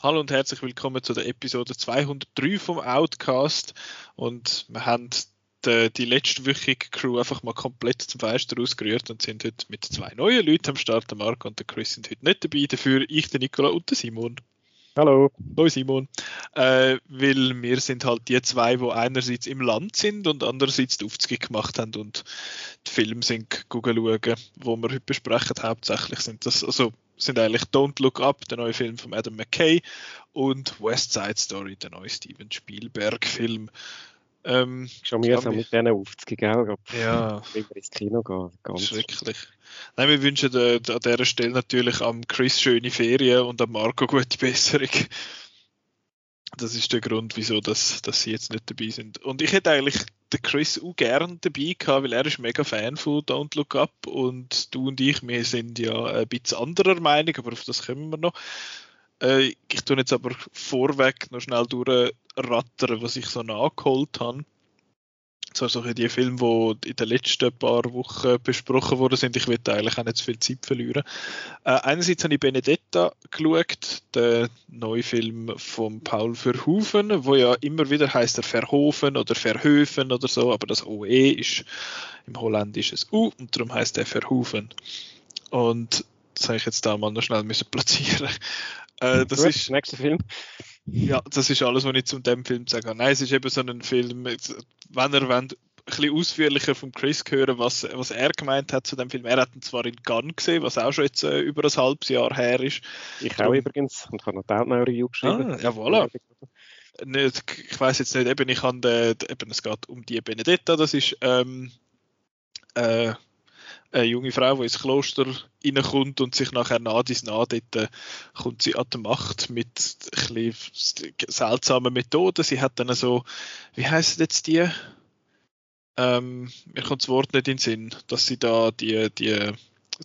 Hallo und herzlich willkommen zu der Episode 203 vom Outcast. Und wir haben die, die letztwöchige Crew einfach mal komplett zum Fenster ausgerührt und sind heute mit zwei neuen Leuten am Start. Der Marco und der Chris sind heute nicht dabei, dafür ich, der Nicola und der Simon. Hallo. Hallo Simon. Äh, weil wir sind halt die zwei, die einerseits im Land sind und andererseits die Aufzüge gemacht haben und die Filme sind schauen, wo wir heute besprechen. Hauptsächlich sind das, also sind eigentlich Don't Look Up, der neue Film von Adam McKay, und West Side Story, der neue Steven Spielberg-Film. Ähm, Schon mühsam mit denen aufzugehen, Ja. Wenn wir ins Kino gehen. Ganz Schrecklich. Nein, wir wünschen äh, an dieser Stelle natürlich am Chris schöne Ferien und am Marco gute Besserung. Das ist der Grund, wieso dass, dass sie jetzt nicht dabei sind. Und ich hätte eigentlich den Chris auch gern dabei gehabt, weil er ist mega Fan von Don't Look Up und du und ich, wir sind ja ein bisschen anderer Meinung, aber auf das kommen wir noch. Äh, ich tue jetzt aber vorweg noch schnell durchrattern, was ich so nachgeholt habe zwar so die Filme, die in den letzten paar Wochen besprochen worden sind. Ich will eigentlich auch nicht zu viel Zeit verlieren. Äh, einerseits habe ich Benedetta geschaut, den neuen Film von Paul Verhoeven, wo ja immer wieder heißt er Verhoeven oder Verhöfen oder so, aber das OE ist im Holländischen U und darum heißt er Verhoeven. Und das habe ich jetzt da mal noch schnell müssen platzieren. Äh, das Gut, ist nächster Film. Ja, das ist alles, was ich zu dem Film sagen kann. Nein, es ist eben so ein Film, wenn ihr wollt, ein bisschen ausführlicher von Chris hören, was, was er gemeint hat zu dem Film. Er hat ihn zwar in Gunn gesehen, was auch schon jetzt äh, über ein halbes Jahr her ist. Ich Darum, auch übrigens und habe noch Download Review geschrieben. Ah, ja, voilà. Nicht, ich weiß jetzt nicht, eben, ich habe, äh, eben, es geht um die Benedetta, das ist ähm, äh, eine junge Frau, die ins Kloster reinkommt und sich nachher nach dies dort äh, kommt sie an die Macht mit ein seltsamen Methoden. Sie hat dann so, wie heißt jetzt die? Ähm, mir kommt das Wort nicht in den Sinn, dass sie da die, die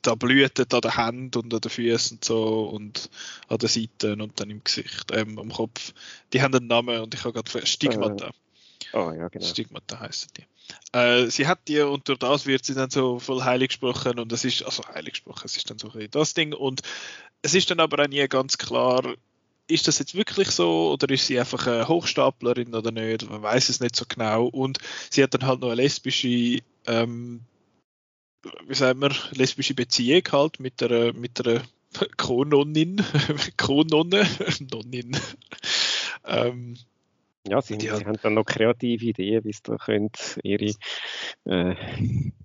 da blühtet an den Händen und an den Füßen und so und an den Seiten und dann im Gesicht, ähm, am Kopf. Die haben einen Namen und ich habe gerade Stigmata. Äh, oh ja, genau. Stigmata heißen die. Äh, sie hat die und durch das wird sie dann so voll heilig gesprochen und es ist, also heilig gesprochen, es ist dann so ein das Ding und es ist dann aber auch nie ganz klar, ist das jetzt wirklich so oder ist sie einfach eine Hochstaplerin oder nicht? Man weiß es nicht so genau. Und sie hat dann halt noch eine lesbische, ähm, wie sagen wir, lesbische Beziehung halt mit der mit der Co-Nonnin, Co-Nonne, Nonnin. ähm, ja, sie, sie haben dann noch kreative Ideen, wie sie da können ihre äh,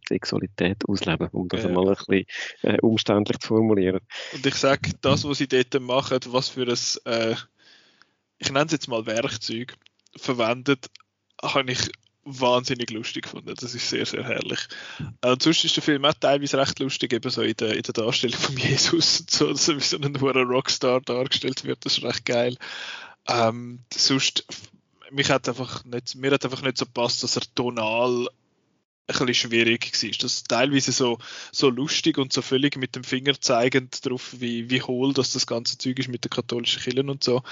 Sexualität ausleben, um das ja. mal ein bisschen äh, umständlich zu formulieren. Und ich sage, das, was sie dort machen, was für ein, äh, ich nenne es jetzt mal Werkzeug, verwendet, habe ich wahnsinnig lustig gefunden. Das ist sehr, sehr herrlich. Äh, und sonst ist der Film auch teilweise recht lustig, eben so in der, in der Darstellung von Jesus und so, so wie so ein Rockstar dargestellt wird. Das ist recht geil. Ähm, sonst mich hat einfach nicht, mir hat einfach nicht so gepasst, dass er tonal ein bisschen schwierig war. Das ist teilweise so, so lustig und so völlig mit dem Finger zeigend darauf, wie, wie hohl das, das ganze Zeug ist mit den katholischen Kirchen und so.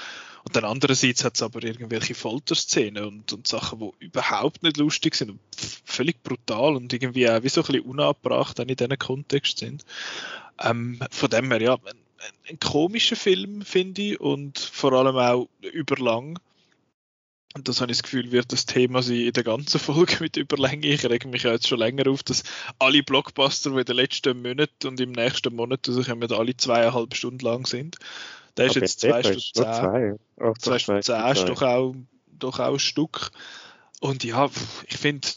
Und dann andererseits hat es aber irgendwelche Folterszenen und, und Sachen, die überhaupt nicht lustig sind und völlig brutal und irgendwie auch wie so ein bisschen unabbracht in diesem Kontext sind. Ähm, von dem her, ja, ein, ein komischer Film, finde ich, und vor allem auch überlang. Und das habe ich das Gefühl, wird das Thema sein in der ganzen Folge mit Überlänge. Ich rege mich ja jetzt schon länger auf, dass alle Blockbuster, die in den letzten Monaten und im nächsten Monat rauskommen, alle zweieinhalb Stunden lang sind. Der ist jetzt zwei Stunden zehn. Zwei, oh, zwei Stunden zehn ist doch auch, doch auch ein Stück. Und ja, ich finde,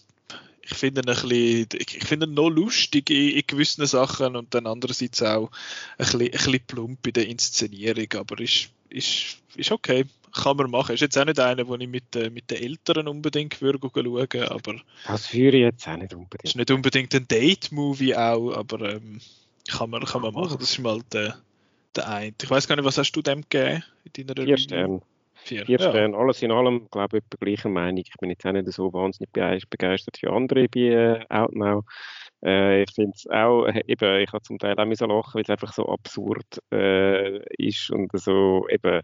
ich finde ihn ein bisschen, ich finde ihn noch lustig in, in, gewissen Sachen und dann andererseits auch ein bisschen, ein bisschen plump in der Inszenierung, aber ist, ist, ist okay kann man machen. Ist jetzt auch nicht einer, den ich mit, äh, mit den Eltern unbedingt würde schauen, aber... Das führe ich jetzt auch nicht unbedingt. Ist nicht unbedingt ein Date-Movie auch, aber ähm, kann man, kann man machen. Das ist mal der, der eine. Ich weiß gar nicht, was hast du dem gegeben in deiner Vier Sterne. Vier, Vier ja. Sterne. Alles in allem, glaube ich, etwa gleicher Meinung. Ich bin jetzt auch nicht so wahnsinnig begeistert für andere bei äh, Outnow. Äh, ich finde es auch, äh, eben, ich habe zum Teil auch so lachen, weil es einfach so absurd äh, ist und so eben,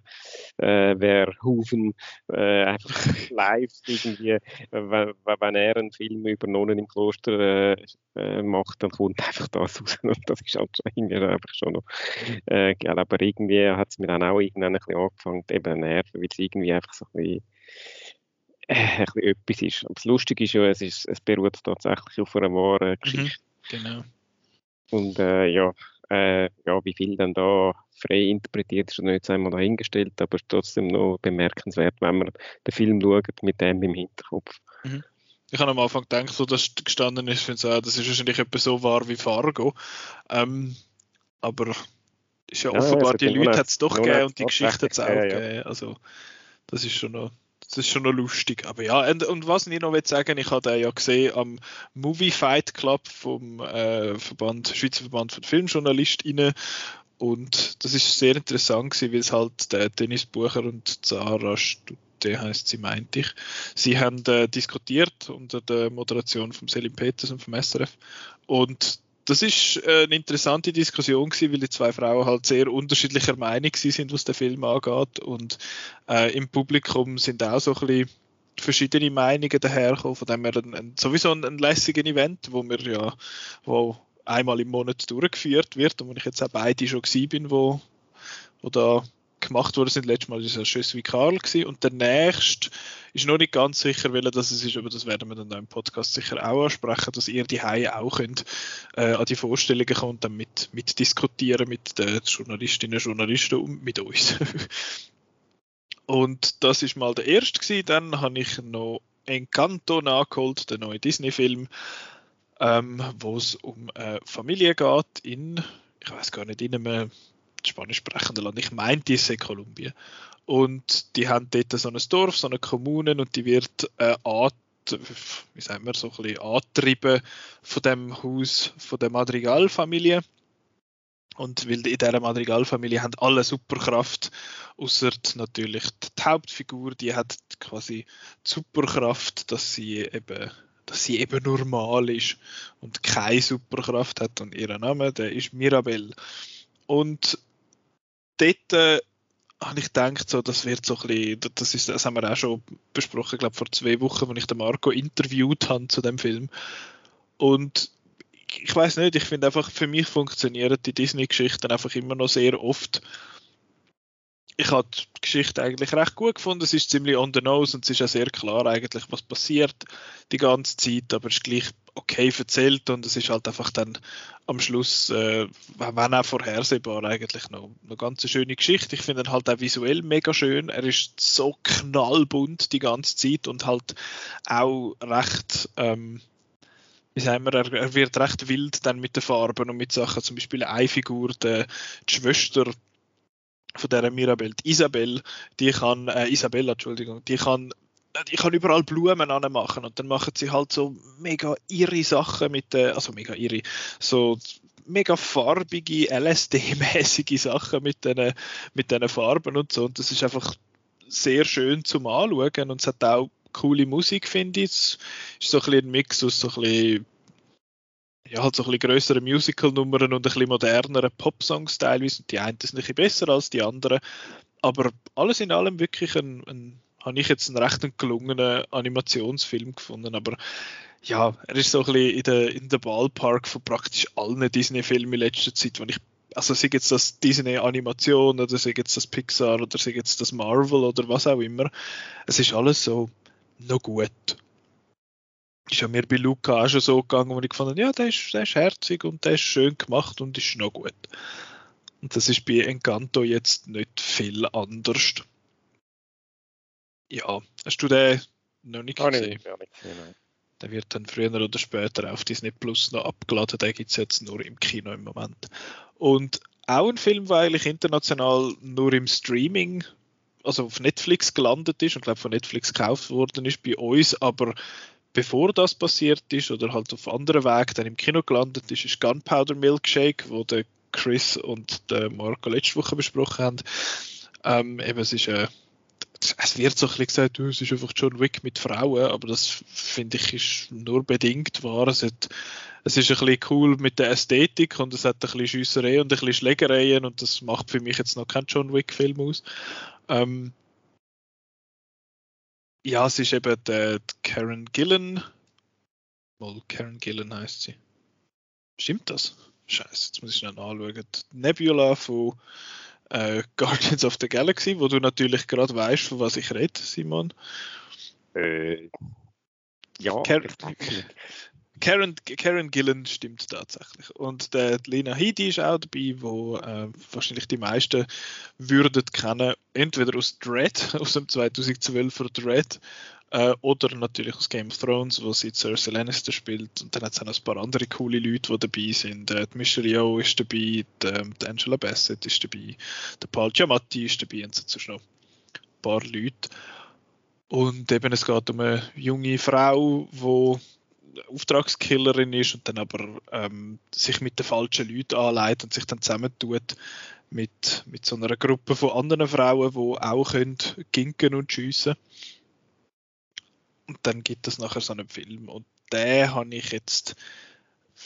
äh, wer Hufen äh, einfach live irgendwie, wenn, wenn er einen Film über Nonnen im Kloster äh, macht, dann kommt einfach das raus und das ist irgendwie einfach schon noch äh, geil, aber irgendwie hat es mir dann auch irgendwann ein bisschen angefangen, eben nerven, weil es irgendwie einfach so ein bisschen äh, etwas ist. Aber das Lustige ist ja, es, ist, es beruht tatsächlich auf einer wahren mhm, Geschichte. Mhm, genau. Und äh, ja, äh, ja, wie viel dann da frei interpretiert ist, ist nicht einmal dahingestellt, aber trotzdem noch bemerkenswert, wenn man den Film schaut mit dem im Hinterkopf. Mhm. Ich habe am Anfang gedacht, so dass gestanden ist, finde auch, das ist wahrscheinlich etwas so wahr wie Fargo. Ähm, aber ist ja, ja offenbar, die Leute hat es doch gegeben und die Geschichte hat es auch ja, gegeben. Also, das ist schon noch das ist schon noch lustig. Aber ja, und, und was ich noch will sagen, ich habe ja gesehen am Movie Fight Club vom äh, Verband, Schweizer Verband von Filmjournalistinnen. Und das ist sehr interessant gewesen, weil es halt der Dennis Bucher und Zara Stutte heißt sie, meinte ich. Sie haben äh, diskutiert unter der Moderation von Selim Peters und vom SRF. Und das ist äh, eine interessante Diskussion gewesen, weil die zwei Frauen halt sehr unterschiedlicher Meinung sind, was der Film angeht. Und äh, im Publikum sind auch so ein bisschen verschiedene Meinungen daherkommen. Von dem her ein, ein, sowieso ein, ein lässiges Event, wo wir ja, wo einmal im Monat durchgeführt wird und wo ich jetzt auch beide schon gewesen bin, wo, wo da gemacht worden sind. Letztes Mal war es Schüss wie Karl gewesen. und der nächste ist noch nicht ganz sicher, welcher das ist, aber das werden wir dann im Podcast sicher auch ansprechen, dass ihr die Haie auch könnt, äh, an die Vorstellungen kommen und dann mit, mit diskutieren mit den Journalistinnen und Journalisten und mit uns. und das ist mal der erste gewesen. Dann habe ich noch Encanto nachgeholt, den neuen Disney-Film, ähm, wo es um eine Familie geht in, ich weiß gar nicht, in einem spanisch sprechende Land. Ich meinte, es sei Kolumbien. Und die haben dort so ein Dorf, so eine Kommune und die wird äh, wie sagen wir, so ein bisschen angetrieben von dem Haus, von der Madrigal-Familie. Und weil in dieser Madrigal-Familie haben alle Superkraft, außer natürlich die Hauptfigur, die hat quasi die Superkraft, dass sie eben dass sie eben normal ist und keine Superkraft hat und ihr Name, der ist Mirabelle. Und dort äh, habe ich gedacht, so, das wird so ein bisschen, das, ist, das haben wir auch schon besprochen, glaube vor zwei Wochen, als ich den Marco interviewt habe zu dem Film. Und ich weiß nicht, ich finde einfach, für mich funktionieren die Disney-Geschichten einfach immer noch sehr oft. Ich habe die Geschichte eigentlich recht gut gefunden. Es ist ziemlich on the nose und es ist ja sehr klar eigentlich, was passiert die ganze Zeit, aber es ist gleich okay erzählt und es ist halt einfach dann am Schluss, äh, wenn auch vorhersehbar, eigentlich noch eine ganz schöne Geschichte. Ich finde ihn halt auch visuell mega schön. Er ist so knallbunt die ganze Zeit und halt auch recht, ähm, wie sagen wir, er, er, wird recht wild dann mit den Farben und mit Sachen. Zum Beispiel eine Figur, die, die Schwester von der Mirabelle, die Isabelle, die kann, äh, Isabella, Entschuldigung, die kann ich kann überall Blumen anmachen und dann machen sie halt so mega irre Sachen mit also mega irre, so mega farbige, LSD-mäßige Sachen mit den, mit den Farben und so und das ist einfach sehr schön zum Anschauen und es hat auch coole Musik, finde ich. Es ist so ein, bisschen ein Mix aus so ein bisschen ja, halt so ein bisschen grössere Musical-Nummern und ein bisschen moderneren Pop-Songs teilweise. Die einen sind ein bisschen besser als die anderen. Aber alles in allem wirklich ein, ein habe ich jetzt einen recht gelungenen Animationsfilm gefunden. Aber ja, er ist so ein bisschen in der, in der Ballpark von praktisch allen Disney-Filmen in letzter Zeit, wenn ich also sei jetzt das Disney Animation oder sei jetzt das Pixar oder sei jetzt das Marvel oder was auch immer. Es ist alles so noch gut. Ist ja mir bei Luca auch schon so gegangen, wo ich gefunden ja, der ist, der ist herzig und der ist schön gemacht und ist noch gut. Und das ist bei Encanto jetzt nicht viel anders. Ja, hast du den noch nicht gesehen? Oh, nicht, ja, nicht gesehen der wird dann früher oder später auf Disney Plus noch abgeladen. Den gibt es jetzt nur im Kino im Moment. Und auch ein Film, der eigentlich international nur im Streaming, also auf Netflix gelandet ist und glaube von Netflix gekauft worden ist bei uns, aber bevor das passiert ist oder halt auf anderen Weg dann im Kino gelandet ist, ist Gunpowder Milkshake, wo der Chris und der Marco letzte Woche besprochen haben. Ähm, eben, es ist eine es wird so ein bisschen gesagt, es ist einfach John Wick mit Frauen, aber das finde ich ist nur bedingt wahr. Es, hat, es ist ein bisschen cool mit der Ästhetik und es hat ein bisschen Schiesserei und ein bisschen Schlägereien und das macht für mich jetzt noch kein John Wick-Film aus. Ähm, ja, es ist eben der, Karen Gillen. Mal Karen Gillen heißt sie. Stimmt das? Scheiße, jetzt muss ich noch anschauen. Nebula von äh, Guardians of the Galaxy, wo du natürlich gerade weißt, von was ich rede, Simon. Äh, ja, Karen, Karen, Karen Gillen stimmt tatsächlich. Und der Lena Headey ist auch dabei, wo äh, wahrscheinlich die meisten würden kennen, entweder aus Dread, aus dem 2012er Dread, äh, oder natürlich aus Game of Thrones, wo sie Cersei Lannister spielt. Und dann hat es auch noch ein paar andere coole Leute, die dabei sind. Äh, die Michelle Yeoh ist dabei, die, die Angela Bassett ist dabei, der Paul Giamatti ist dabei und sonst noch ein paar Leute. Und eben es geht um eine junge Frau, die Auftragskillerin ist und dann aber ähm, sich mit den falschen Leuten anleitet und sich dann zusammentut mit, mit so einer Gruppe von anderen Frauen, die auch können ginken und schiessen und dann gibt es nachher so einen Film. Und den habe ich jetzt,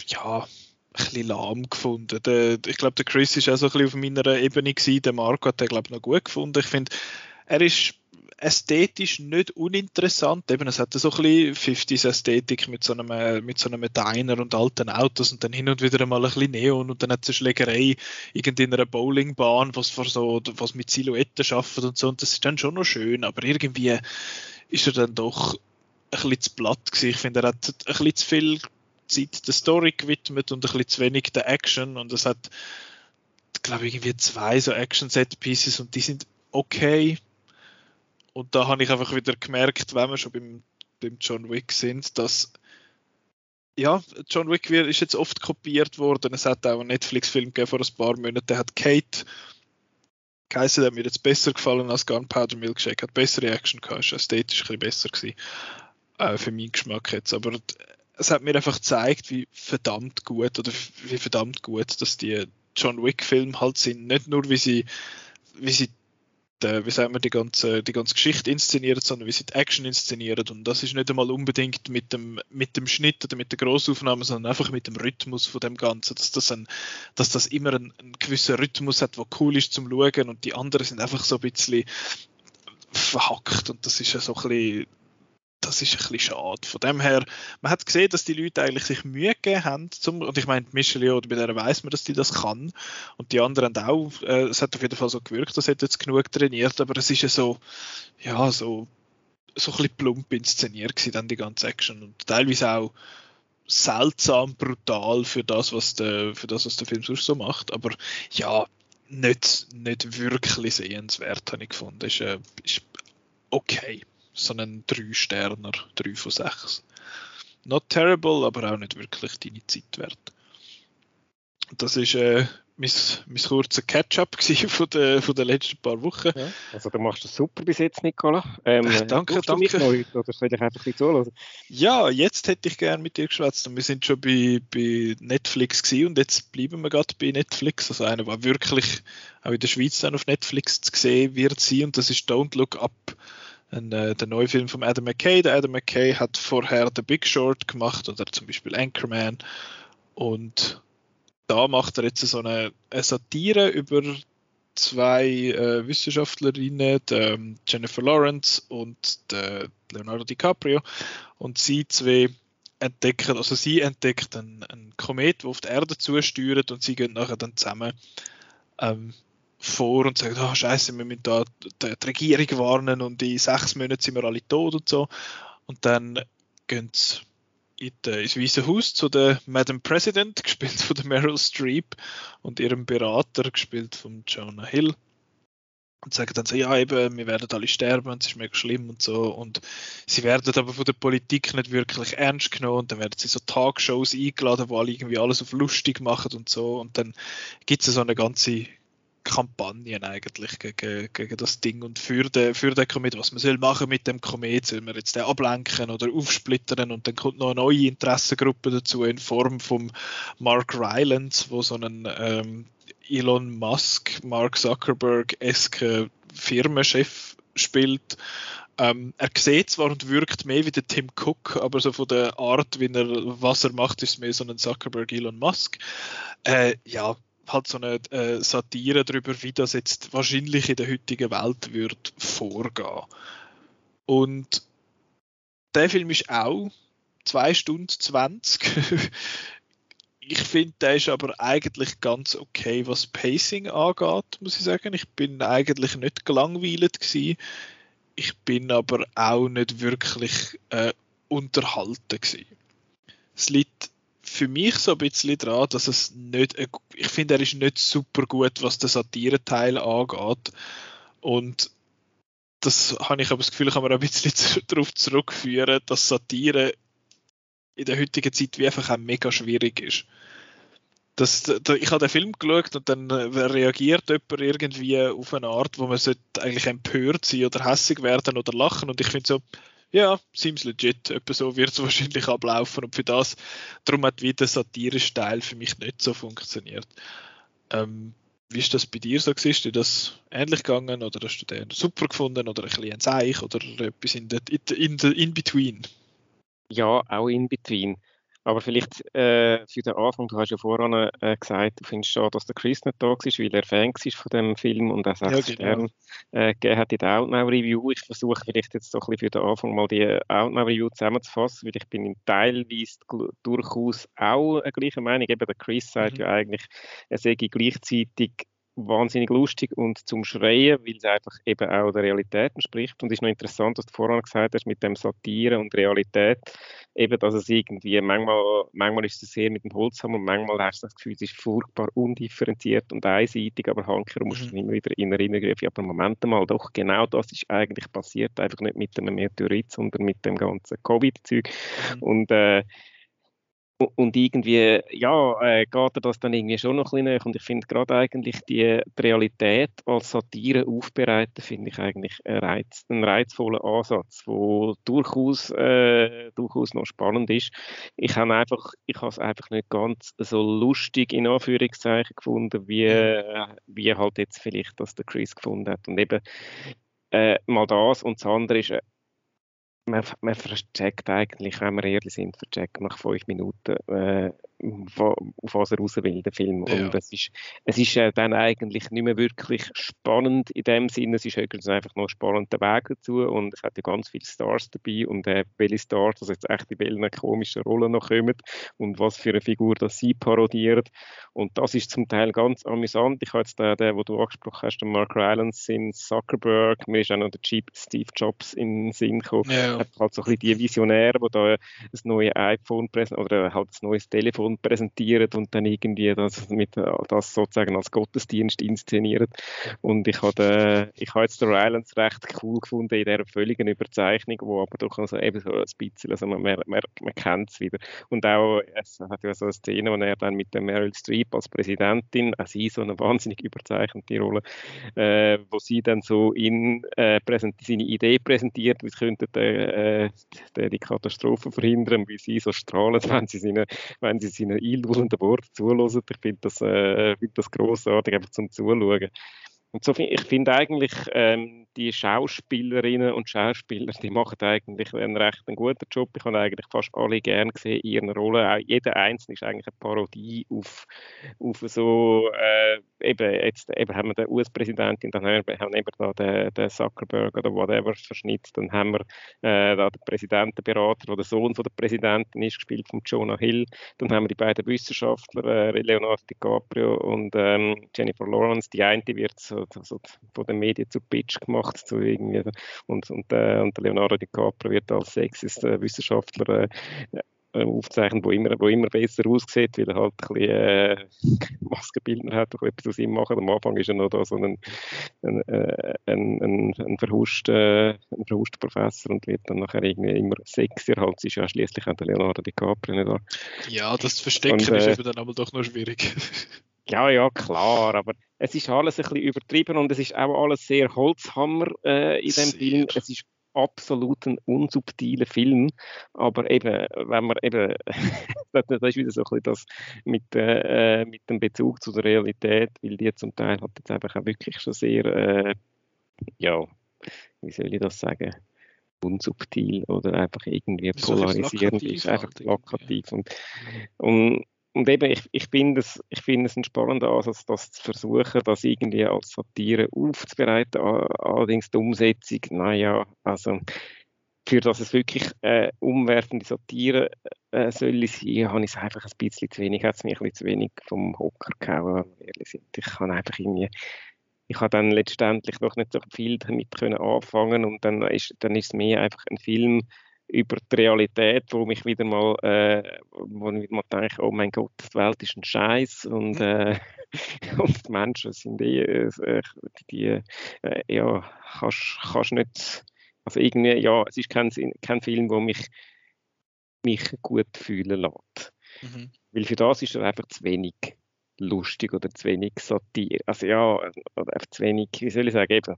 ja, ein bisschen lahm gefunden. Der, ich glaube, der Chris ist auch so ein bisschen auf meiner Ebene gewesen. Der Marco hat den, glaube ich, noch gut gefunden. Ich finde, er ist ästhetisch nicht uninteressant. Eben, es hat so ein bisschen 50s Ästhetik mit so einem, mit so einem Diner und alten Autos und dann hin und wieder mal ein bisschen Neon und dann hat es eine Schlägerei irgendwie in einer Bowlingbahn, was, so, was mit Silhouetten schafft und so. Und das ist dann schon noch schön, aber irgendwie ist er dann doch ein bisschen zu platt gewesen. Ich finde, er hat ein bisschen zu viel Zeit der Story gewidmet und ein bisschen zu wenig der Action und es hat, glaube ich, irgendwie zwei so Action-Set-Pieces und die sind okay. Und da habe ich einfach wieder gemerkt, wenn wir schon beim, beim John Wick sind, dass ja, John Wick ist jetzt oft kopiert worden. Es hat auch einen Netflix-Film vor ein paar Monaten, der hat Kate geheißen, der mir jetzt besser gefallen als Gunpowder Milkshake, hat bessere Action gehabt, ist ästhetisch ein bisschen besser gewesen äh, für meinen Geschmack jetzt. Aber es hat mir einfach gezeigt, wie verdammt gut oder wie verdammt gut, dass die John Wick-Filme halt sind. Nicht nur, wie sie, wie sie die, wie sagen wir, die ganze, die ganze Geschichte inszenieren, sondern wie sie die Action inszenieren. Und das ist nicht einmal unbedingt mit dem, mit dem Schnitt oder mit der Grossaufnahme, sondern einfach mit dem Rhythmus von dem Ganzen. Dass das, ein, dass das immer einen, einen gewissen Rhythmus hat, der cool ist zum Schauen und die anderen sind einfach so ein bisschen verhackt und das ist ja so ein bisschen das ist ein bisschen schade. Von dem her, man hat gesehen, dass die Leute eigentlich sich Mühe gegeben haben. Zum, und ich meine, Michelle oder bei der weiß man, dass die das kann. Und die anderen auch. Äh, es hat auf jeden Fall so gewirkt, dass hat jetzt genug trainiert. Aber es ist ja so, ja, so, so ein bisschen plump inszeniert gewesen, dann die ganze Action. Und teilweise auch seltsam brutal für das, was der, für das, was der Film sonst so macht. Aber ja, nicht, nicht wirklich sehenswert, habe ich gefunden. Ist, äh, ist okay so einen 3-Sterner, 3 von 6. Not terrible, aber auch nicht wirklich deine Zeit wert. Das ist äh, mein, mein kurzer Catch-up von den, von den letzten paar Wochen. Ja, also du machst das super bis jetzt, Nicola. Ähm, äh, danke, danke. Noch, oder soll ich einfach ein zuhören? Ja, jetzt hätte ich gerne mit dir geschwätzt und wir sind schon bei, bei Netflix gewesen und jetzt bleiben wir gerade bei Netflix. Also einer, der wirklich auch in der Schweiz dann auf Netflix zu sehen wird sein und das ist Don't Look Up ein, äh, der neue Film von Adam McKay. Der Adam McKay hat vorher The Big Short gemacht oder zum Beispiel Anchorman. Und da macht er jetzt so eine, eine Satire über zwei äh, Wissenschaftlerinnen, die, ähm, Jennifer Lawrence und Leonardo DiCaprio. Und sie zwei entdecken, also sie entdeckt einen, einen Komet, der auf die Erde zusteuert und sie gehen nachher dann zusammen ähm, vor und sagen, oh, scheiße, wir müssen da die, Regierung warnen und in sechs Monaten sind wir alle tot und so. Und dann gehen sie ins Weiße Haus zu der Madam President, gespielt von der Meryl Streep, und ihrem Berater, gespielt von Jonah Hill. Und sagen dann so, ja eben, wir werden alle sterben, es ist mega schlimm und so. Und sie werden aber von der Politik nicht wirklich ernst genommen und dann werden sie so Talkshows eingeladen, wo alle irgendwie alles auf lustig machen und so. Und dann gibt es so eine ganze Kampagnen eigentlich gegen, gegen das Ding und für den, für den Komet, was man soll machen mit dem Komet, soll man jetzt den ablenken oder aufsplittern und dann kommt noch eine neue Interessengruppe dazu in Form von Mark Rylance, wo so einen ähm, Elon Musk, Mark Zuckerberg-eske Firmenchef spielt. Ähm, er sieht zwar und wirkt mehr wie der Tim Cook, aber so von der Art, wie er, was er macht, ist mehr so ein Zuckerberg Elon Musk. Äh, ja, halt so eine äh, Satire darüber, wie das jetzt wahrscheinlich in der heutigen Welt wird vorgehen. Und der Film ist auch 2 Stunden 20. ich finde, der ist aber eigentlich ganz okay, was Pacing angeht, muss ich sagen. Ich bin eigentlich nicht gelangweilt gewesen. Ich bin aber auch nicht wirklich äh, unterhalten gewesen. Es liegt für mich so ein bisschen daran, dass es nicht, ich finde, er ist nicht super gut, was den Satireteil angeht. Und das habe ich aber das Gefühl, kann man ein bisschen darauf zurückführen, dass Satire in der heutigen Zeit wie einfach auch mega schwierig ist. Das, da, ich habe den Film geschaut und dann äh, reagiert jemand irgendwie auf eine Art, wo man eigentlich empört sein oder hässig werden oder lachen und ich finde so, ja, seems legit, etwa so wird es wahrscheinlich ablaufen und für das, darum hat wieder der satirische Teil für mich nicht so funktioniert. Ähm, wie ist das bei dir so? Ist dir das ähnlich gegangen oder hast du den super gefunden oder ein bisschen ein Zeich oder etwas in, der, in, der, in between? Ja, auch in between. Aber vielleicht äh, für den Anfang, du hast ja vorhin äh, gesagt, du findest schon, dass der Chris nicht da war, weil er Fan ist von dem Film und auch sechs ja, genau. Sterne äh, gegeben hat in der Outnow-Review. Ich versuche vielleicht jetzt so ein bisschen für den Anfang mal die Outnow-Review zusammenzufassen, weil ich bin in teilweise durchaus auch eine gleiche Meinung. Eben der Chris sagt mhm. ja eigentlich, er sei gleichzeitig wahnsinnig lustig und zum Schreien, weil es einfach eben auch der Realität entspricht. Und es ist noch interessant, was du vorhin gesagt hast mit dem Satire und Realität, eben, dass es irgendwie, manchmal, manchmal ist es sehr mit dem Holzhammer und manchmal hast du das Gefühl, es ist furchtbar undifferenziert und einseitig, aber Hanker musst du mhm. immer wieder in Erinnerung rufen, aber Moment mal, doch, genau das ist eigentlich passiert, einfach nicht mit einem Meteorit, sondern mit dem ganzen Covid-Zeug. Mhm. Und äh, und irgendwie, ja, äh, geht er das dann irgendwie schon noch ein bisschen näher. Und ich finde gerade eigentlich die, die, Realität als Satire aufbereiten, finde ich eigentlich einen, Reiz, einen reizvollen Ansatz, der durchaus, äh, durchaus noch spannend ist. Ich habe einfach, ich habe es einfach nicht ganz so lustig in Anführungszeichen gefunden, wie, äh, wie halt jetzt vielleicht das der Chris gefunden hat. Und eben, äh, mal das und das andere ist, äh, man, man vercheckt eigentlich, wenn wir ehrlich sind, vercheckt nach fünf Minuten, äh, auf was er raus will, der Film. Ja. Und es ist, es ist äh, dann eigentlich nicht mehr wirklich spannend in dem Sinne, es ist höchstens einfach noch ein spannender Weg dazu und es hat ja ganz viele Stars dabei und äh, welche Stars, also jetzt echt in welchen komischen Rollen noch kommen und was für eine Figur das sie parodiert und das ist zum Teil ganz amüsant. Ich habe jetzt den, den, den du angesprochen hast, den Mark Rylance in Zuckerberg, mir ist auch noch der Jeep Steve Jobs in den Sinn gekommen, ja. Hat halt so ein bisschen die Visionäre, die da ein neues iPhone oder halt ein neues Telefon präsentieren und dann irgendwie das, mit, das sozusagen als Gottesdienst inszenieren. Und ich habe, ich habe jetzt der Rylands recht cool gefunden in dieser völligen Überzeichnung, wo aber doch also eben so ein bisschen, also man, man, man, kennt es wieder. Und auch, es hat ja so eine Szene, wo er dann mit der Meryl Streep als Präsidentin, auch sie so eine wahnsinnig überzeichnete Rolle, äh, wo sie dann so in, äh, seine Idee präsentiert, wie könnte äh, die Katastrophe verhindern, wie sie so strahlen, wenn sie seine, wenn sie seinen einlulenden Worten zuhören. Ich finde das, äh, find das grossartig, einfach zum Zuschauen. Und so, ich finde eigentlich, ähm, die Schauspielerinnen und Schauspieler, die machen eigentlich einen recht einen guten Job. Ich habe eigentlich fast alle gern gesehen in ihren Rollen. Auch jeder Einzelne ist eigentlich eine Parodie auf, auf so, äh, eben, jetzt eben haben wir den US-Präsidentin, dann haben wir, haben da den, den Zuckerberg oder whatever Verschnitt, dann haben wir äh, da den Präsidentenberater, der der Sohn von der Präsidentin ist, gespielt von Jonah Hill. Dann haben wir die beiden Wissenschaftler, äh, Leonardo DiCaprio und ähm, Jennifer Lawrence. Die eine wird so, so von den Medien zu Pitch gemacht. So irgendwie. Und, und, äh, und Leonardo DiCaprio wird als sexist äh, Wissenschaftler äh, äh, aufzeichnen, wo immer, wo immer besser aussieht, weil er halt ein bisschen äh, Maskenbildner hat, ein etwas aus ihm machen. Am Anfang ist er noch da so ein, ein, äh, ein, ein, ein, verhuschter, ein verhuschter Professor und wird dann nachher irgendwie immer sexier. Halt, ist ja schließlich auch der Leonardo DiCaprio nicht da. Ja, das Verstecken und, äh, ist dann aber doch noch schwierig. Ja, ja, klar, aber es ist alles ein bisschen übertrieben und es ist auch alles sehr Holzhammer äh, in dem Film. Es ist absolut ein unsubtiler Film, aber eben, wenn man eben, das ist wieder so ein bisschen das mit, äh, mit dem Bezug zu der Realität, weil die zum Teil hat jetzt einfach auch wirklich schon sehr, äh, ja, wie soll ich das sagen, unsubtil oder einfach irgendwie polarisierend ist, einfach plakativ. Ja. Und, und, und eben, ich, ich finde es, ein spannender Ansatz, das zu versuchen, das irgendwie als Satire aufzubereiten. Allerdings die Umsetzung, naja, also für dass es wirklich äh, umwerfende Satire äh, soll sein, habe ich es einfach ein bisschen zu wenig, hat es mich ein bisschen zu wenig vom Hocker gehauen, wenn wir ehrlich sind. Ich kann einfach irgendwie ich habe dann letztendlich noch nicht so viel damit können anfangen und dann ist, dann ist es mehr einfach ein Film über die Realität, wo mich wieder mal, äh, wo ich mal denke, oh mein Gott, die Welt ist ein Scheiß und, äh, und die Menschen sind eh, äh, die, äh, ja, kannst, kannst nicht, also irgendwie, ja, es ist kein, kein Film, wo mich, mich gut fühlen lässt. Mhm. Weil für das ist er einfach zu wenig lustig oder zu wenig Satire. Also ja, oder einfach zu wenig, wie soll ich sagen, eben.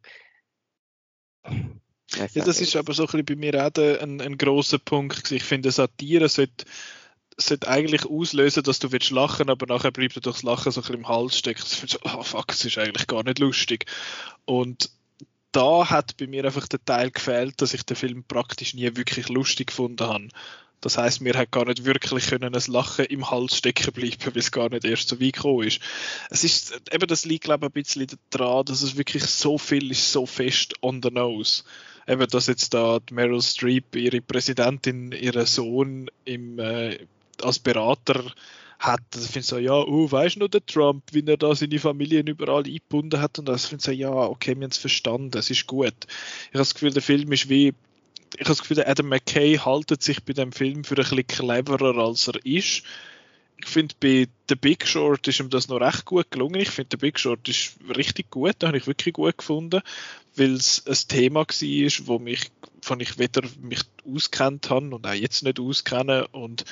Ja, das ist aber so ein bisschen bei mir auch ein, ein großer Punkt. Ich finde, Satire sollte, sollte eigentlich auslösen, dass du willst lachen, aber nachher bleibt dir durchs Lachen so ein bisschen im Hals stecken. So, oh fuck, es ist eigentlich gar nicht lustig. Und da hat bei mir einfach der Teil gefehlt, dass ich den Film praktisch nie wirklich lustig gefunden habe. Das heißt, mir hat gar nicht wirklich können ein Lachen im Hals stecken bleiben, weil es gar nicht erst so weit gekommen ist. Es ist eben das liegt glaube ich ein bisschen daran, dass es wirklich so viel ist, so fest on the nose. Eben, dass jetzt da Meryl Streep ihre Präsidentin, ihren Sohn im, äh, als Berater hat. Ich finde so, ja, oh, weißt du noch, der Trump, wie er da seine Familien überall eingebunden hat und das. Ich finde so, ja, okay, wir haben es verstanden, es ist gut. Ich habe das Gefühl, der Film ist wie ich habe das Gefühl, Adam McKay haltet sich bei dem Film für ein bisschen cleverer, als er ist. Ich finde, bei The Big Short ist ihm das noch recht gut gelungen. Ich finde, The Big Short ist richtig gut, da habe ich wirklich gut gefunden, weil es ein Thema war, wo mich, von ich weder mich auskennt habe und auch jetzt nicht auskenne und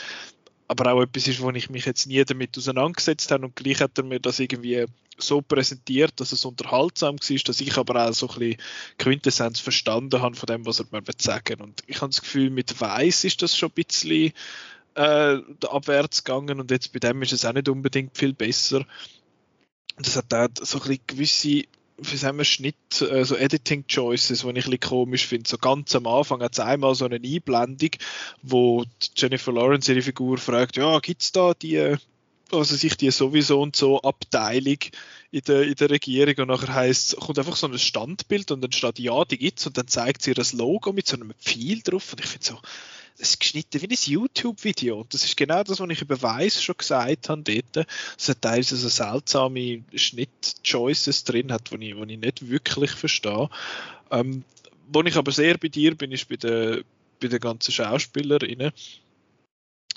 aber auch etwas ist, wo ich mich jetzt nie damit auseinandergesetzt habe und gleich hat er mir das irgendwie so präsentiert, dass es unterhaltsam war, dass ich aber auch so ein bisschen Quintessenz verstanden habe von dem, was er mir sagen Und ich habe das Gefühl, mit Weiß ist das schon ein bisschen äh, abwärts gegangen und jetzt bei dem ist es auch nicht unbedingt viel besser. Es hat auch so ein bisschen gewisse wie sagen wir, Schnitt, äh, so Editing Choices, die ich ein bisschen komisch finde. So ganz am Anfang hat es einmal so eine Einblendung, wo Jennifer Lawrence ihre Figur fragt, ja, gibt es da die, also sich die sowieso und so Abteilung in der, in der Regierung und nachher heißt kommt einfach so ein Standbild und dann steht, ja, die gibt's und dann zeigt sie ihr das Logo mit so einem Pfeil drauf und ich finde so, das ist geschnitten wie ein YouTube-Video. Das ist genau das, was ich über Weiss schon gesagt habe dort. Es hat teilweise so seltsame Schnitt-Choices drin, hat, die ich, ich nicht wirklich verstehe. Ähm, wo ich aber sehr bei dir bin, ist bei den, bei den ganzen Schauspielerinnen.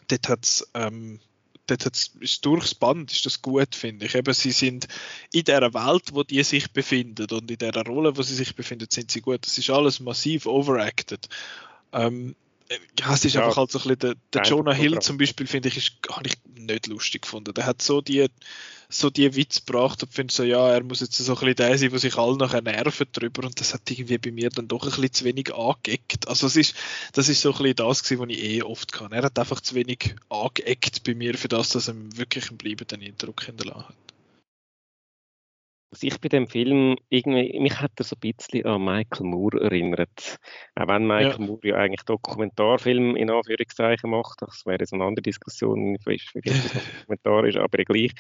Dort hat es ähm, dort ist durchs Band ist das gut, finde ich. Eben, sie sind in der Welt, wo die sich befinden und in der Rolle, wo sie sich befinden, sind sie gut. Das ist alles massiv overacted. Ähm, ja, es ist ja, einfach halt so ein bisschen, der, der Jonah Hill zum Beispiel, finde ich, ist, habe ich nicht lustig gefunden. Der hat so die, so die Witz gebracht und finde so, ja, er muss jetzt so ein bisschen der sein, der sich alle nachher nerven drüber und das hat irgendwie bei mir dann doch ein bisschen zu wenig angeeckt. Also es ist, das ist so ein bisschen das gewesen, was ich eh oft kann. Er hat einfach zu wenig angeeckt bei mir für das, dass er wirklich einen bleibenden Eindruck hinterlassen hat was ich bei dem Film irgendwie, mich hat er so ein bisschen an Michael Moore erinnert. Auch wenn Michael ja. Moore ja eigentlich Dokumentarfilm in Anführungszeichen macht, das wäre so eine andere Diskussion, wie Dokumentar ist, aber gleich.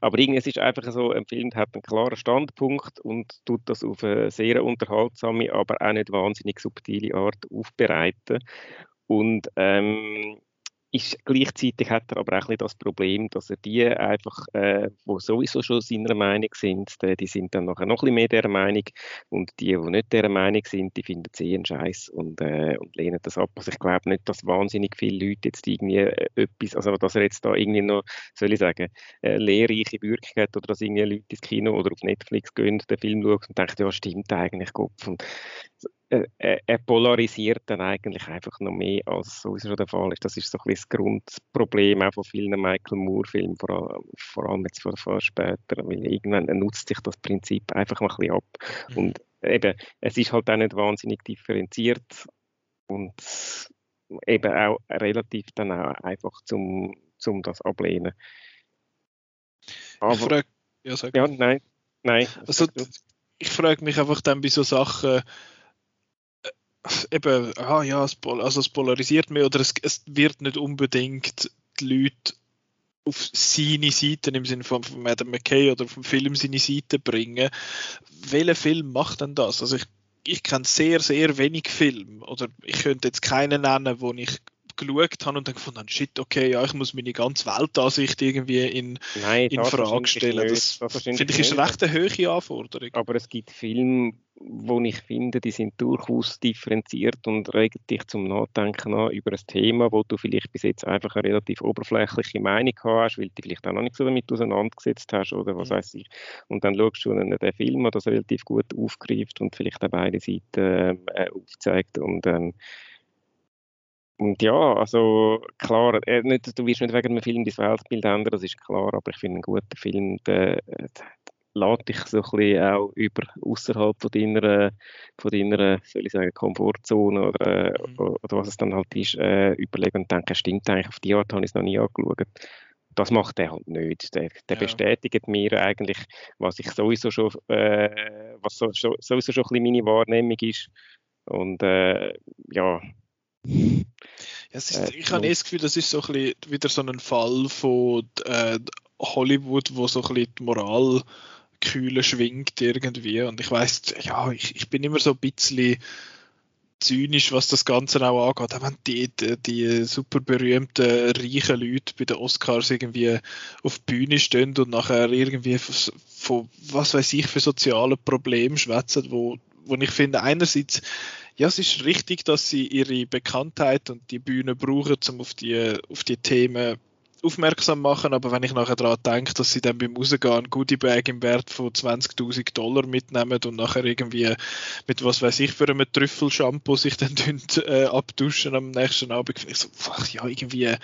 Aber irgendwie, es ist einfach so, ein Film hat einen klaren Standpunkt und tut das auf eine sehr unterhaltsame, aber auch nicht wahnsinnig subtile Art aufbereiten. Und ähm, ist, gleichzeitig hat er aber auch ein das Problem, dass er die einfach, äh, wo sowieso schon seiner Meinung sind, die, die sind dann nachher noch ein bisschen mehr der Meinung und die, die nicht der Meinung sind, die finden sie einen Scheiß und, äh, und lehnen das ab. Also ich glaube nicht, dass wahnsinnig viele Leute jetzt irgendwie äh, etwas, also dass er jetzt da irgendwie noch, soll ich sagen, äh, lehrreiche Wirkung hat oder dass irgendwie Leute ins Kino oder auf Netflix gehen, den Film schauen und denken, ja stimmt eigentlich Kopf und äh, äh, er polarisiert dann eigentlich einfach noch mehr, als sowieso der Fall ist. Das ist so ein bisschen das Grundproblem auch von vielen Michael Moore-Filmen, vor, vor, allem jetzt von, von später, weil irgendwann nutzt sich das Prinzip einfach mal ein bisschen ab. Mhm. Und eben, es ist halt auch nicht wahnsinnig differenziert und eben auch relativ dann auch einfach zum, zum das ablehnen. Aber, ich frage, ja, ja, nein, nein. Also, ich frage mich einfach dann bei so Sachen, eben, ah ja, es, also es polarisiert mehr oder es, es wird nicht unbedingt die Leute auf seine Seite im Sinne von, von Madame McKay oder vom Film seine Seite bringen. Welcher Film macht denn das? Also ich, ich kenne sehr, sehr wenig Filme oder ich könnte jetzt keinen nennen, wo ich geschaut habe und dann gefunden habe, shit, okay, ja, ich muss meine ganze Weltansicht irgendwie in, Nein, in Frage stellen. Das, das finde ich ist recht eine hohe Anforderung. Aber es gibt Filme, wo ich finde, die sind durchaus differenziert und regen dich zum Nachdenken an über ein Thema, wo du vielleicht bis jetzt einfach eine relativ oberflächliche Meinung hast, weil du vielleicht auch noch nicht so damit auseinandergesetzt hast oder was mhm. weiß ich. Und dann schaust du den Film, der das relativ gut aufgreift und vielleicht auch beide Seiten äh, aufzeigt und ähm, und ja, also klar, äh, nicht, du wirst nicht wegen einem Film dein Weltbild ändern, das ist klar, aber ich finde, ein guter Film, der, der lädt dich so ein bisschen auch über außerhalb von deiner, von deiner, soll ich sagen, Komfortzone oder, mhm. oder was es dann halt ist, äh, überlegen und denken, stimmt eigentlich, auf die Art habe ich es noch nie angeschaut. Das macht er halt nicht. Der, der ja. bestätigt mir eigentlich, was ich sowieso schon, äh, was so, sowieso schon ein bisschen meine Wahrnehmung ist. Und äh, ja, ja, ist, äh, ich habe eh das Gefühl, das ist so ein bisschen wieder so ein Fall von äh, Hollywood, wo so ein bisschen die Moral kühle schwingt irgendwie. Und ich weiß, ja, ich, ich bin immer so ein bisschen zynisch, was das Ganze auch angeht. Auch wenn die, die, die super berühmten, reichen Leute bei den Oscars irgendwie auf die Bühne stehen und nachher irgendwie von, von was weiß ich für soziale Probleme schwätzen, wo, wo ich finde, einerseits ja, es ist richtig, dass sie ihre Bekanntheit und die Bühne brauchen, um auf die, auf die Themen aufmerksam machen, aber wenn ich nachher daran denke, dass sie dann beim Rausgehen ein Goodiebag im Wert von 20.000 Dollar mitnehmen und nachher irgendwie mit was weiß ich für einem Trüffelshampoo sich dann äh, abduschen am nächsten Abend, finde ich so, ach ja, irgendwie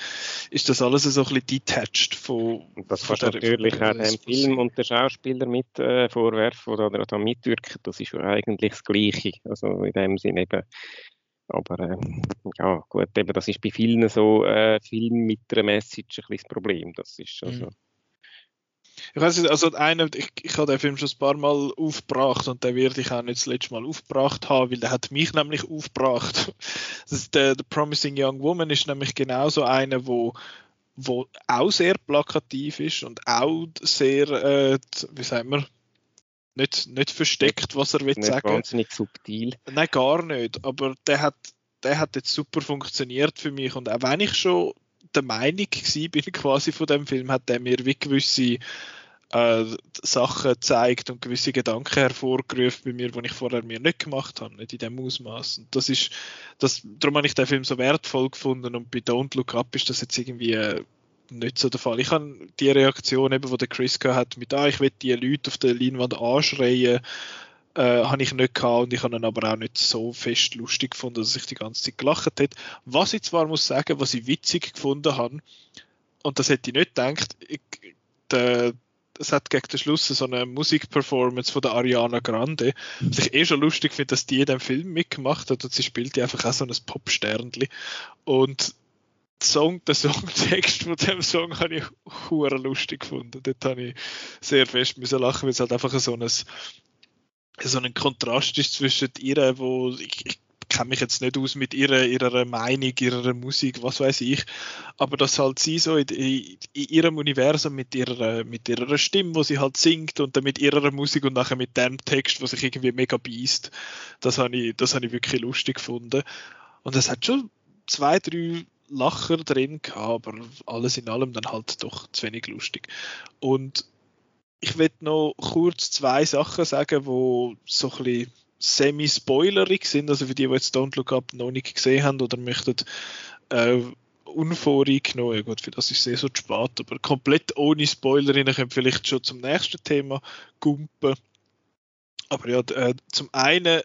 ist das alles so ein bisschen detached von... Und das kannst du natürlich auch dem Film und der Schauspieler mit äh, vorwerfen oder, oder da mitwirken, das ist ja eigentlich das Gleiche, also in dem Sinne eben aber äh, ja, gut, eben, das ist bei vielen so äh, Filmen mit einer Message ein bisschen das Problem. Das ist also. Mhm. Ich weiß nicht, also einer, ich, ich habe den Film schon ein paar Mal aufgebracht und den werde ich auch nicht das letzte Mal aufgebracht haben, weil der hat mich nämlich aufgebracht. Der, der Promising Young Woman ist nämlich genauso einer, wo wo auch sehr plakativ ist und auch sehr, äh, wie sagen wir, nicht, nicht versteckt, was er will nicht sagen. wahnsinnig subtil. Nein, gar nicht. Aber der hat, der hat jetzt super funktioniert für mich. Und auch wenn ich schon der Meinung war, bin quasi von dem Film, hat der mir wie gewisse äh, Sachen gezeigt und gewisse Gedanken hervorgerufen bei mir, die ich vorher mir nicht gemacht habe, nicht in dem Ausmaß. Und das ist, das, darum habe ich den Film so wertvoll gefunden und bei Don't Look Up ist das jetzt irgendwie äh, nicht so der Fall. Ich habe die Reaktion, eben, die der Chris hat, mit, ah, ich will die Leute auf der Leinwand anschreien, äh, habe ich nicht gehabt und ich habe ihn aber auch nicht so fest lustig gefunden, dass ich die ganze Zeit gelacht hätte. Was ich zwar muss sagen, was ich witzig gefunden habe, und das hätte ich nicht gedacht, ich, der, es hat gegen den Schluss so eine Musikperformance von der Ariana Grande, was ich eh schon lustig finde, dass die in dem Film mitgemacht hat und sie spielt ja einfach auch so ein Popsternli und Song, der Songtext von dem Song habe ich hure lustig gefunden. Dort habe ich sehr fest müssen lachen, weil es halt einfach so ein, so ein Kontrast ist zwischen ihr, wo ich, ich kenne mich jetzt nicht aus mit ihrer, ihrer Meinung, ihrer Musik, was weiß ich, aber dass halt sie so in, in, in, ihrem Universum mit ihrer, mit ihrer Stimme, wo sie halt singt und dann mit ihrer Musik und nachher mit dem Text, was sich irgendwie mega beißt, das habe ich, das habe ich wirklich lustig gefunden. Und es hat schon zwei, drei Lacher drin gehabt, aber alles in allem dann halt doch zu wenig lustig. Und ich will noch kurz zwei Sachen sagen, wo so ein bisschen semi-spoilerig sind, also für die, die jetzt Don't Look Up noch nicht gesehen haben oder möchten äh, unvoreingenommen, ja gut, für das ist sehr so spät, aber komplett ohne Spoiler können vielleicht schon zum nächsten Thema gumpen. Aber ja, äh, zum einen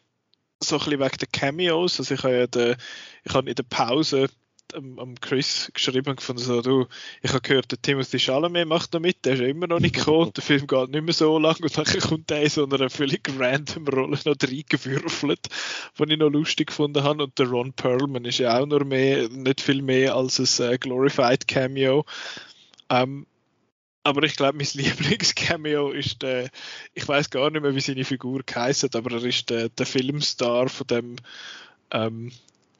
so ein bisschen wegen der Cameos, also ich habe ja de, ich habe in der Pause am, am Chris geschrieben und gefunden, so, du, ich habe gehört, der Timothy Chalamet macht noch mit, der ist immer noch nicht gekommen, der Film geht nicht mehr so lang und dann kommt der in so einer völlig random Rolle noch reingewürfelt, die ich noch lustig gefunden habe und der Ron Perlman ist ja auch nur mehr, nicht viel mehr als ein äh, Glorified Cameo. Ähm, aber ich glaube, mein Lieblingscameo ist der, ich weiß gar nicht mehr, wie seine Figur heißt, aber er ist der, der Filmstar von dem ähm,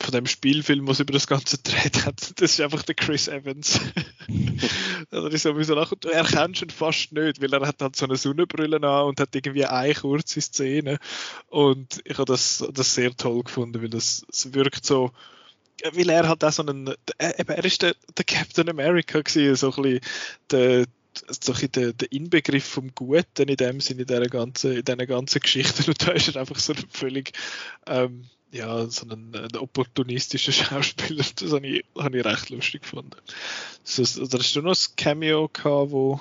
von dem Spielfilm, was über das Ganze gedreht hat, das ist einfach der Chris Evans. da ist sowieso lachen. Du erkennst ihn fast nicht, weil er hat halt so eine Sonnenbrille an und hat irgendwie eine kurze Szene. Und ich habe das, das sehr toll gefunden, weil das, das wirkt so, weil er halt auch so einen, er, er ist der, der Captain America gewesen, so ein bisschen der, so ein der, der Inbegriff vom Guten in dem Sinne in dieser ganzen, in ganzen Geschichte und da ist er einfach so ein völlig ähm, ja, so einen, einen opportunistischen Schauspieler, das habe ich, habe ich recht lustig gefunden. Das, oder hast du noch ein Cameo gehabt, wo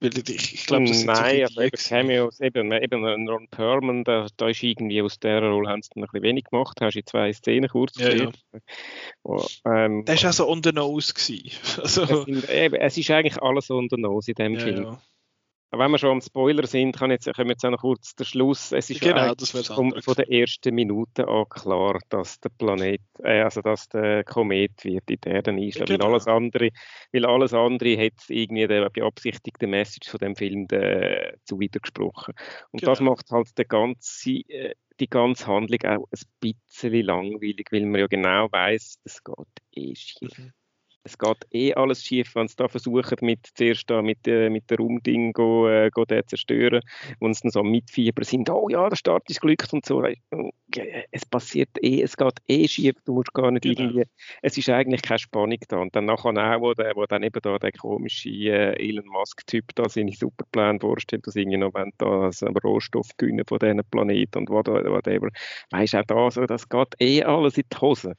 weil ich, ich glaube, das Nein, so aber eben Cameos, eben, eben Ron Perlman, da, da ist irgendwie aus der Rolle haben sie ein bisschen wenig gemacht, hast du zwei Szenen kurz ja, gesehen. Ja. Ähm, der war auch so on the nose. Gewesen. Also, es, sind, eben, es ist eigentlich alles on the nose in dem ja, Film. Ja. Wenn wir schon am Spoiler sind, kann jetzt, können wir jetzt auch noch kurz den Schluss. Es ist genau, von, von der ersten Minute an klar, dass der Planet, äh, also dass der Komet wird in die Erde einschlagen. Genau. Weil alles andere, weil alles andere hat irgendwie der beabsichtigte Message von dem Film de, zu widergesprochen. Und genau. das macht halt der ganze, äh, die ganze Handlung auch ein bisschen langweilig, weil man ja genau weiß, es geht eh schief. Mhm es geht eh alles schief, wenn sie da versuchen, mit, zuerst da mit, äh, mit der Rumding go, äh, go den zerstören, und sie dann so mitfieber sind, oh ja, der Start ist glückt und so. Es passiert eh, es geht eh schief, du musst gar nicht genau. irgendwie, es ist eigentlich keine Spannung da. Und dann nachher auch, wo, der, wo dann eben da der komische äh, Elon Musk-Typ da seine Superpläne vorstellt, dass irgendwie noch wenn da also Rohstoff gewinnen von diesen Planeten und whatever. Weißt du, auch da, so, das geht eh alles in die Hose,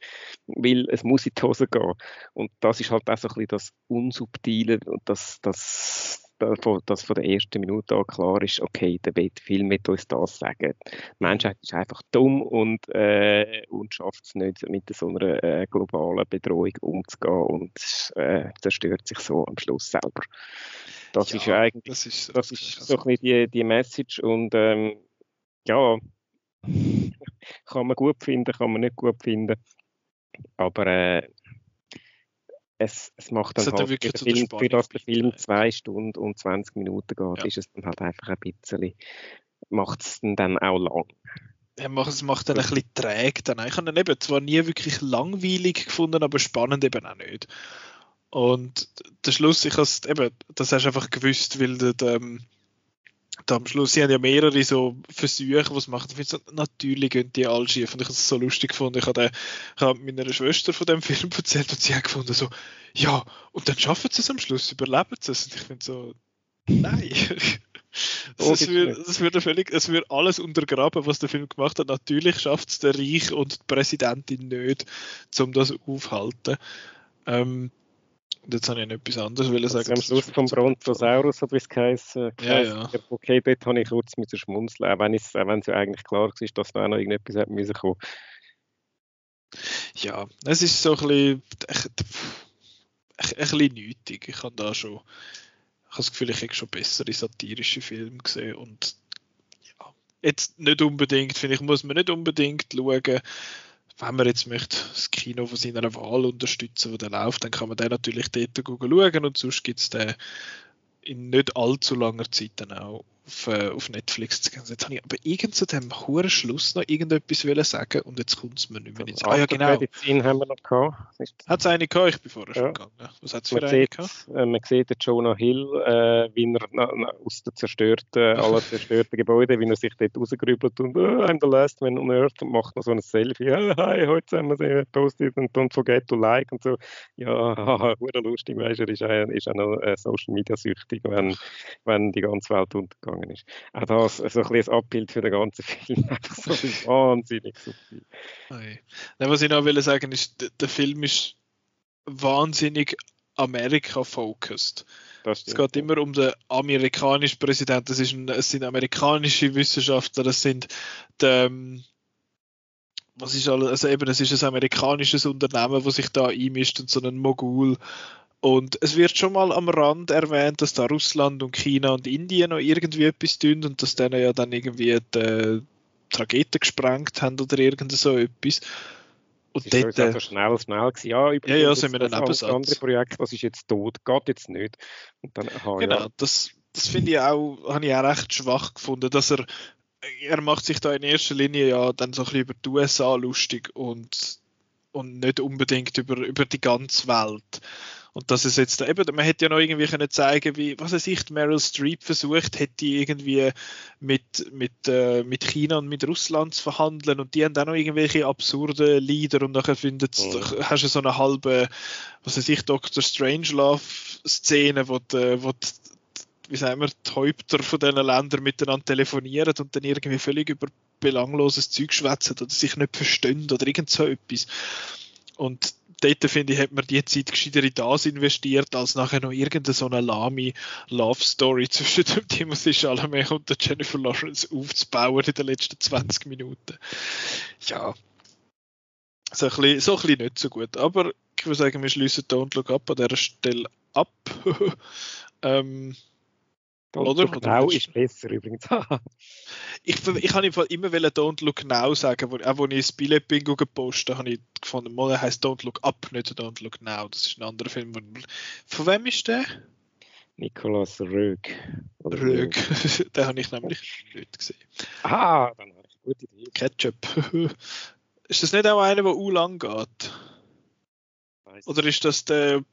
weil es muss in die Hose gehen. Und das ist halt auch so ein bisschen das Unsubtile und das, das, das von der ersten Minute an klar ist, okay, der Film mit uns das sagen. Die Menschheit ist einfach dumm und, äh, und schafft es nicht, mit so einer äh, globalen Bedrohung umzugehen und äh, zerstört sich so am Schluss selber. Das ja, ist eigentlich das ist, das ist so ein bisschen die, die Message und ähm, ja, kann man gut finden, kann man nicht gut finden, aber äh, es, es macht dann halt, für, Film, für das der Film zwei Stunden und 20 Minuten geht, ja. ist es dann halt einfach ein bisschen, macht es dann auch lang. Ja, es macht dann ein bisschen träge. Dann. Ich habe ihn eben zwar nie wirklich langweilig gefunden, aber spannend eben auch nicht. Und der Schluss, ich eben, das hast du einfach gewusst, weil der, ähm, da am Schluss, sie haben ja mehrere so Versuche, was machen. Ich so, natürlich gehen die alle schief. Und ich habe es so lustig gefunden. Ich habe, ich habe meiner Schwester von dem Film erzählt und sie hat gefunden so, ja, und dann schaffen sie es am Schluss, überleben sie es. Und ich finde so, nein. Das, wird, das, würde völlig, es wird alles untergraben, was der Film gemacht hat. Natürlich schafft es der Reich und die Präsidentin nicht, um das aufzuhalten. Ähm, und jetzt habe ich noch etwas anderes will sagen. Am Schluss vom Brontosaurus hat es geheißen. Ja, ja. Okay, dort habe ich kurz mit schmunzeln, auch wenn es ja eigentlich klar war, dass da noch irgendetwas hätte müssen kommen. Ja, es ist so ein bisschen, ein, ein bisschen nötig. Ich habe da schon, ich habe das Gefühl, ich habe schon bessere satirische Filme gesehen und ja, jetzt nicht unbedingt, finde ich, muss man nicht unbedingt schauen, wenn man jetzt möchte das Kino von seiner Wahl unterstützen, wo der läuft, dann kann man den natürlich dort schauen. Und sonst gibt es den in nicht allzu langer Zeit dann auch auf, äh, auf Netflix zu gehen. Jetzt habe ich aber irgend zu dem hohen Schluss noch irgendetwas wollen sagen und jetzt kommt es mir nicht mehr ins Ah ja, genau. Medizin haben wir noch gehabt. Hat es eine gehabt? Ich bin vorher ja. schon gegangen. Was hat es für man eine gehabt? Äh, man sieht den Jonah Hill, äh, wie er na, na, aus den zerstörten, aller zerstörten Gebäuden, wie er sich dort rausgerübelt und oh, I'm the last man on earth und macht noch so ein Selfie. Oh, hi, heute haben wir sie postet und don't forget to like und so. Ja, haha, lustig, weißt du, er ist, ist auch noch äh, Social Media süchtig, wenn, wenn die ganze Welt untergegangen gegangen ist. Auch das so ein bisschen Abbild für den ganzen Film. Einfach so wahnsinnig subtil. Okay. Was ich noch will sagen ist, der Film ist wahnsinnig Amerika-focused. Es geht immer um den amerikanischen Präsidenten. Es, es sind amerikanische Wissenschaftler, es sind die, ähm, was ist alles, also eben, es ist ein amerikanisches Unternehmen, das sich da einmischt und so ein Mogul und es wird schon mal am Rand erwähnt, dass da Russland und China und Indien noch irgendwie etwas tun und dass denen ja dann irgendwie die, Trageten gesprengt haben oder irgend so etwas. Und das dort, ist schnell, schnell gewesen. Ja, ja, ja, sind wir dann Das andere Projekt, das ist jetzt tot, geht jetzt nicht. Und dann, aha, genau, ja. das, das finde ich auch, habe ich auch recht schwach gefunden, dass er er macht sich da in erster Linie ja dann so ein bisschen über die USA lustig und, und nicht unbedingt über, über die ganze Welt. Und dass es jetzt eben, man hätte ja noch irgendwie können zeigen, wie, was weiß ich, Meryl Streep versucht, hätte irgendwie mit, mit, äh, mit China und mit Russland zu verhandeln und die haben auch noch irgendwelche absurde Lieder und nachher findet, oh. hast du so eine halbe, was weiß ich, Dr. Strangelove-Szene, wo, die, wo die, wie sagen wir, die Häupter von diesen Ländern miteinander telefonieren und dann irgendwie völlig über belangloses Zeug schwätzen oder sich nicht verstehen oder irgend so etwas. Und dort finde ich, hat man die Zeit gescheiter in das investiert, als nachher noch irgendeine so eine lahme Love Story zwischen dem Timothy Chalamet und der Jennifer Lawrence aufzubauen in den letzten 20 Minuten. Ja. So ein bisschen, so ein bisschen nicht so gut. Aber ich würde sagen, wir schließen Don't Look Up an dieser Stelle ab. ähm, Don't oder? Look Now ist besser übrigens. ich, ich habe immer wollen Don't Look Now sagen, wo, auch wo ich das Billett Bingo gepostet habe, ich gefunden, mal heißt Don't Look Up, nicht Don't Look Now. Das ist ein anderer Film. Von wem ist der? Nikolaus Rög. Rög, den habe ich nämlich nicht gesehen. Ah, dann habe ich eine gute Idee. Ketchup. ist das nicht auch einer, der u lang geht? Oder ist das der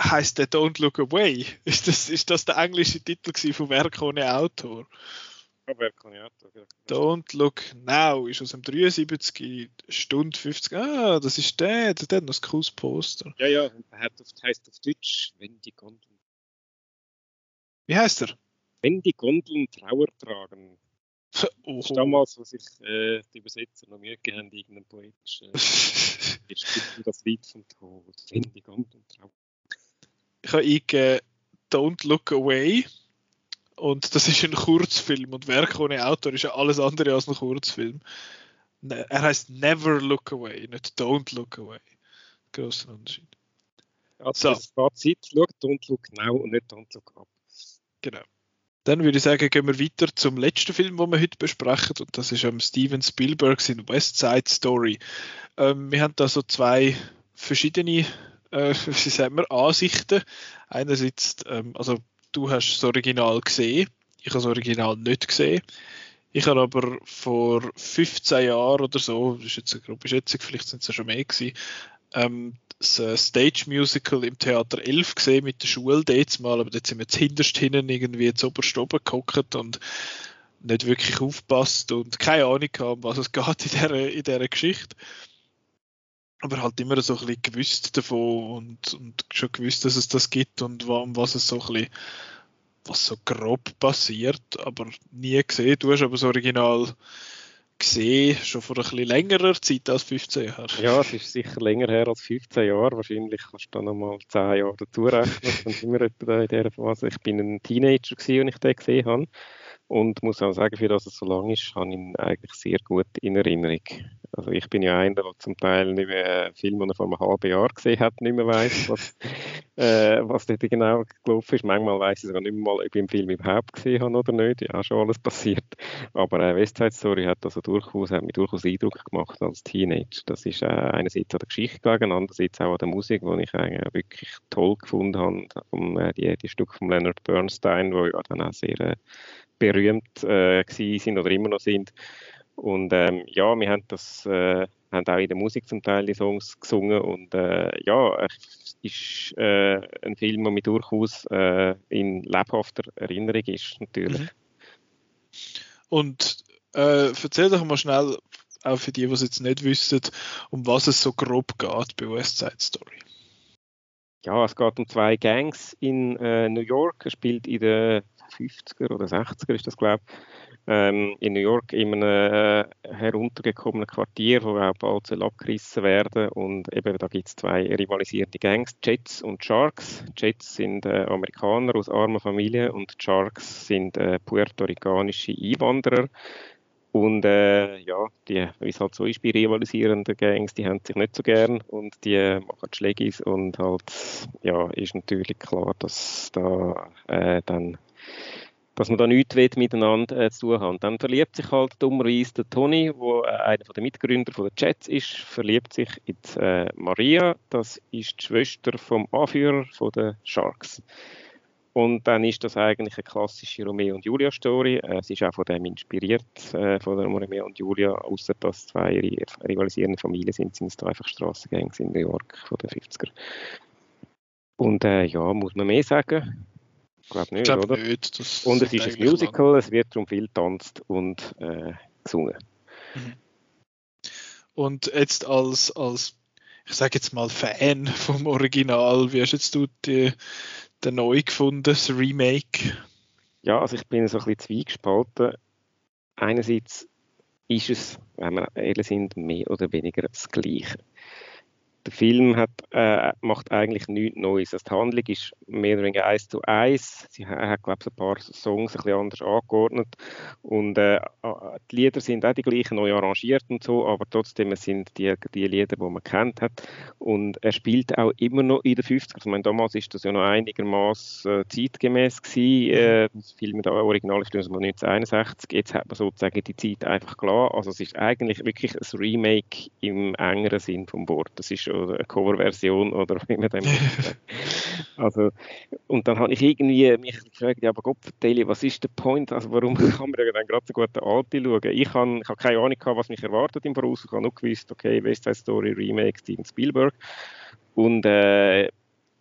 heißt der Don't Look Away? Ist das, ist das der englische Titel von Werk ohne Autor? Ja, Werk ohne Autor. Don't Look Now ist aus dem 73 Stunde 50. Ah, das ist der, der hat noch ein cooles Poster. Ja, ja, er hat auf, heißt auf Deutsch, wenn die Gondeln. Wie heißt er? Wenn die Gondeln Trauer tragen. Oh. Das ist damals, wo sich äh, die Übersetzer noch Mühe gegeben haben, irgendein poetisches. Äh, das Lied vom Tod. Wenn die Gondeln Trauer ich habe eingegeben Don't Look Away und das ist ein Kurzfilm und Werk ohne Autor ist ja alles andere als ein Kurzfilm. Ne, er heißt Never Look Away, nicht Don't Look Away. Großer Unterschied. Also so. das Fazit, schaut Don't Look Now und nicht Don't Look Up. Genau. Dann würde ich sagen, gehen wir weiter zum letzten Film, den wir heute besprechen. Und das ist um, Steven Spielberg in West Side Story. Ähm, wir haben da so zwei verschiedene äh, wie sagen wir, Ansichten. Einerseits, ähm, also du hast das Original gesehen, ich habe das Original nicht gesehen. Ich habe aber vor 15 Jahren oder so, das ist jetzt eine grobe Schätzung, vielleicht sind es ja schon mehr gewesen, ähm, das äh, Stage Musical im Theater 11 gesehen mit der Schule dort mal, aber dort sind wir hinterst hinten irgendwie zu oberst oben gehockt und nicht wirklich aufpasst und keine Ahnung haben, was es geht in dieser, in dieser Geschichte aber halt immer so ein bisschen gewusst davon und, und schon gewusst, dass es das gibt und um was es so ein bisschen, was so grob passiert, aber nie gesehen. Du hast aber das Original gesehen, schon vor ein bisschen längerer Zeit als 15 Jahren. Ja, es ist sicher länger her als 15 Jahre. Wahrscheinlich kannst du da nochmal 10 Jahre dazu rechnen. Dann sind wir etwa in dieser Phase. Ich bin ein Teenager, als ich den gesehen habe. Und muss auch sagen, für das es so lang ist, habe ich ihn eigentlich sehr gut in Erinnerung. Also ich bin ja einer, der zum Teil nicht mehr einen Film, den er vor einem halben Jahr gesehen hat, nicht mehr weiß, was, äh, was dort genau gelaufen ist. Manchmal weiß ich sogar nicht mehr mal, ob ich den Film überhaupt gesehen habe oder nicht. Ja, schon alles passiert. Aber äh, West Side Story hat also durchaus, hat mich durchaus Eindruck gemacht als Teenager. Das ist äh, einerseits an der Geschichte gelegen, andererseits auch an der Musik, die ich eigentlich wirklich toll gefunden habe. Vom, äh, die, die Stück von Leonard Bernstein, wo ja dann auch sehr äh, berühmt äh, sind oder immer noch sind. Und ähm, ja, wir haben das äh, haben auch in der Musik zum Teil die Songs gesungen und äh, ja, es ist äh, ein Film, der mir durchaus äh, in lebhafter Erinnerung ist, natürlich. Mhm. Und äh, erzähl doch mal schnell, auch für die, die es jetzt nicht wissen, um was es so grob geht bei West Side Story. Ja, es geht um zwei Gangs in äh, New York. Er spielt in den 50er oder 60er ist das, glaube ich, ähm, in New York in einem äh, heruntergekommenen Quartier, wo auch bald soll abgerissen werden und eben da gibt es zwei rivalisierende Gangs, Jets und Sharks. Jets sind äh, Amerikaner aus armen Familien und Sharks sind äh, puerto-ricanische Einwanderer. Und äh, ja, die, wie es halt so ist bei rivalisierenden Gangs, die haben sich nicht so gern und die machen Schlägis und halt, ja, ist natürlich klar, dass da äh, dann dass man da nichts miteinander äh, zu tun haben. Dann verliebt sich halt dummerweise der Tony, der äh, einer der Mitgründer der Jets ist, verliebt sich in die, äh, Maria, das ist die Schwester vom Anführer der Sharks. Und dann ist das eigentlich eine klassische Romeo und Julia Story. Äh, es ist auch von dem inspiriert, äh, von der Romeo und Julia, außer dass zwei rivalisierende Familien sind, sind es da einfach Strassengangs in New York von den 50er. Und äh, ja, muss man mehr sagen? Ich glaube nicht, glaub oder? Nicht. und es ist ein Musical, es wird darum viel tanzt und äh, gesungen. Mhm. Und jetzt als, als ich sage jetzt mal Fan vom Original, wie hast jetzt du die, den neu gefunden, das Remake? Ja, also ich bin so ein bisschen zwiegespalten. Einerseits ist es, wenn wir ehrlich sind, mehr oder weniger das Gleiche der Film hat, äh, macht eigentlich nichts Neues. Also die Handlung ist mehr oder weniger eins zu eins. Sie hat, glaube ich, ein paar Songs ein bisschen anders angeordnet. Und äh, die Lieder sind auch die gleichen, neu arrangiert und so, aber trotzdem sind die, die Lieder, die man kennt hat. Und er spielt auch immer noch in den 50 Also, ich meine, damals ist das ja noch einigermaßen äh, zeitgemäß gewesen. Äh, das Film da Original ist 1961. Jetzt hat man sozusagen die Zeit einfach klar. Also es ist eigentlich wirklich ein Remake im engeren Sinn vom Wort. Das ist oder eine Coverversion oder wie man dem Also, und dann habe ich irgendwie mich gefragt, ja, aber Gott, vertelle, was ist der Point? Also, warum kann man dann gerade so gut den Alte schauen? Ich habe, ich habe keine Ahnung gehabt, was mich erwartet im Voraus. Ich habe nur gewusst, okay, West Side Story Remake Steven Spielberg. Und äh,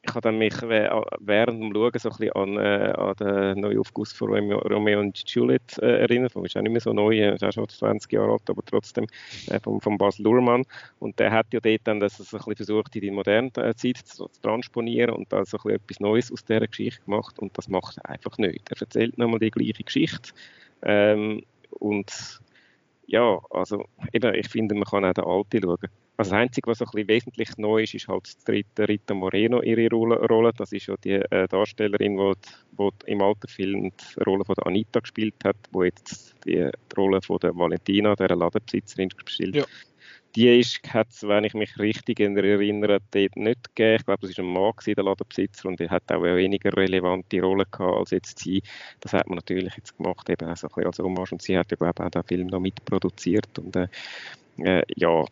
ich habe mich während dem Schauen so ein bisschen an, äh, an den Neuaufguss von Romeo, Romeo und Juliet äh, erinnert. Das ist auch nicht mehr so neu, er ist auch schon 20 Jahre alt, aber trotzdem äh, von, von Bas Luhrmann. Und der hat ja dort dann das ein bisschen versucht, in die moderne äh, Zeit zu, zu transponieren und da so ein bisschen etwas Neues aus dieser Geschichte gemacht. Und das macht er einfach nicht. Er erzählt nochmal die gleiche Geschichte. Ähm, und ja, also eben, ich finde, man kann auch den Alten schauen. Also das Einzige, was ein bisschen wesentlich neu ist, ist halt dritte Rita Moreno ihre Rolle. Das ist ja die äh, Darstellerin, die, die im alten Film die Rolle von der Anita gespielt hat, wo jetzt die, die Rolle von der Valentina, der Ladenbesitzerin, gespielt ja. Die ist, hat wenn ich mich richtig erinnere, dort nicht gegeben. Ich glaube, das war ein Mann, der Ladenbesitzer, und er hat auch eine weniger relevante Rolle gehabt als jetzt sie. Das hat man natürlich jetzt gemacht, eben auch so ein bisschen als Hommage. Und sie hat ja, glaube ich, auch den Film noch mitproduziert. Und äh, äh ja,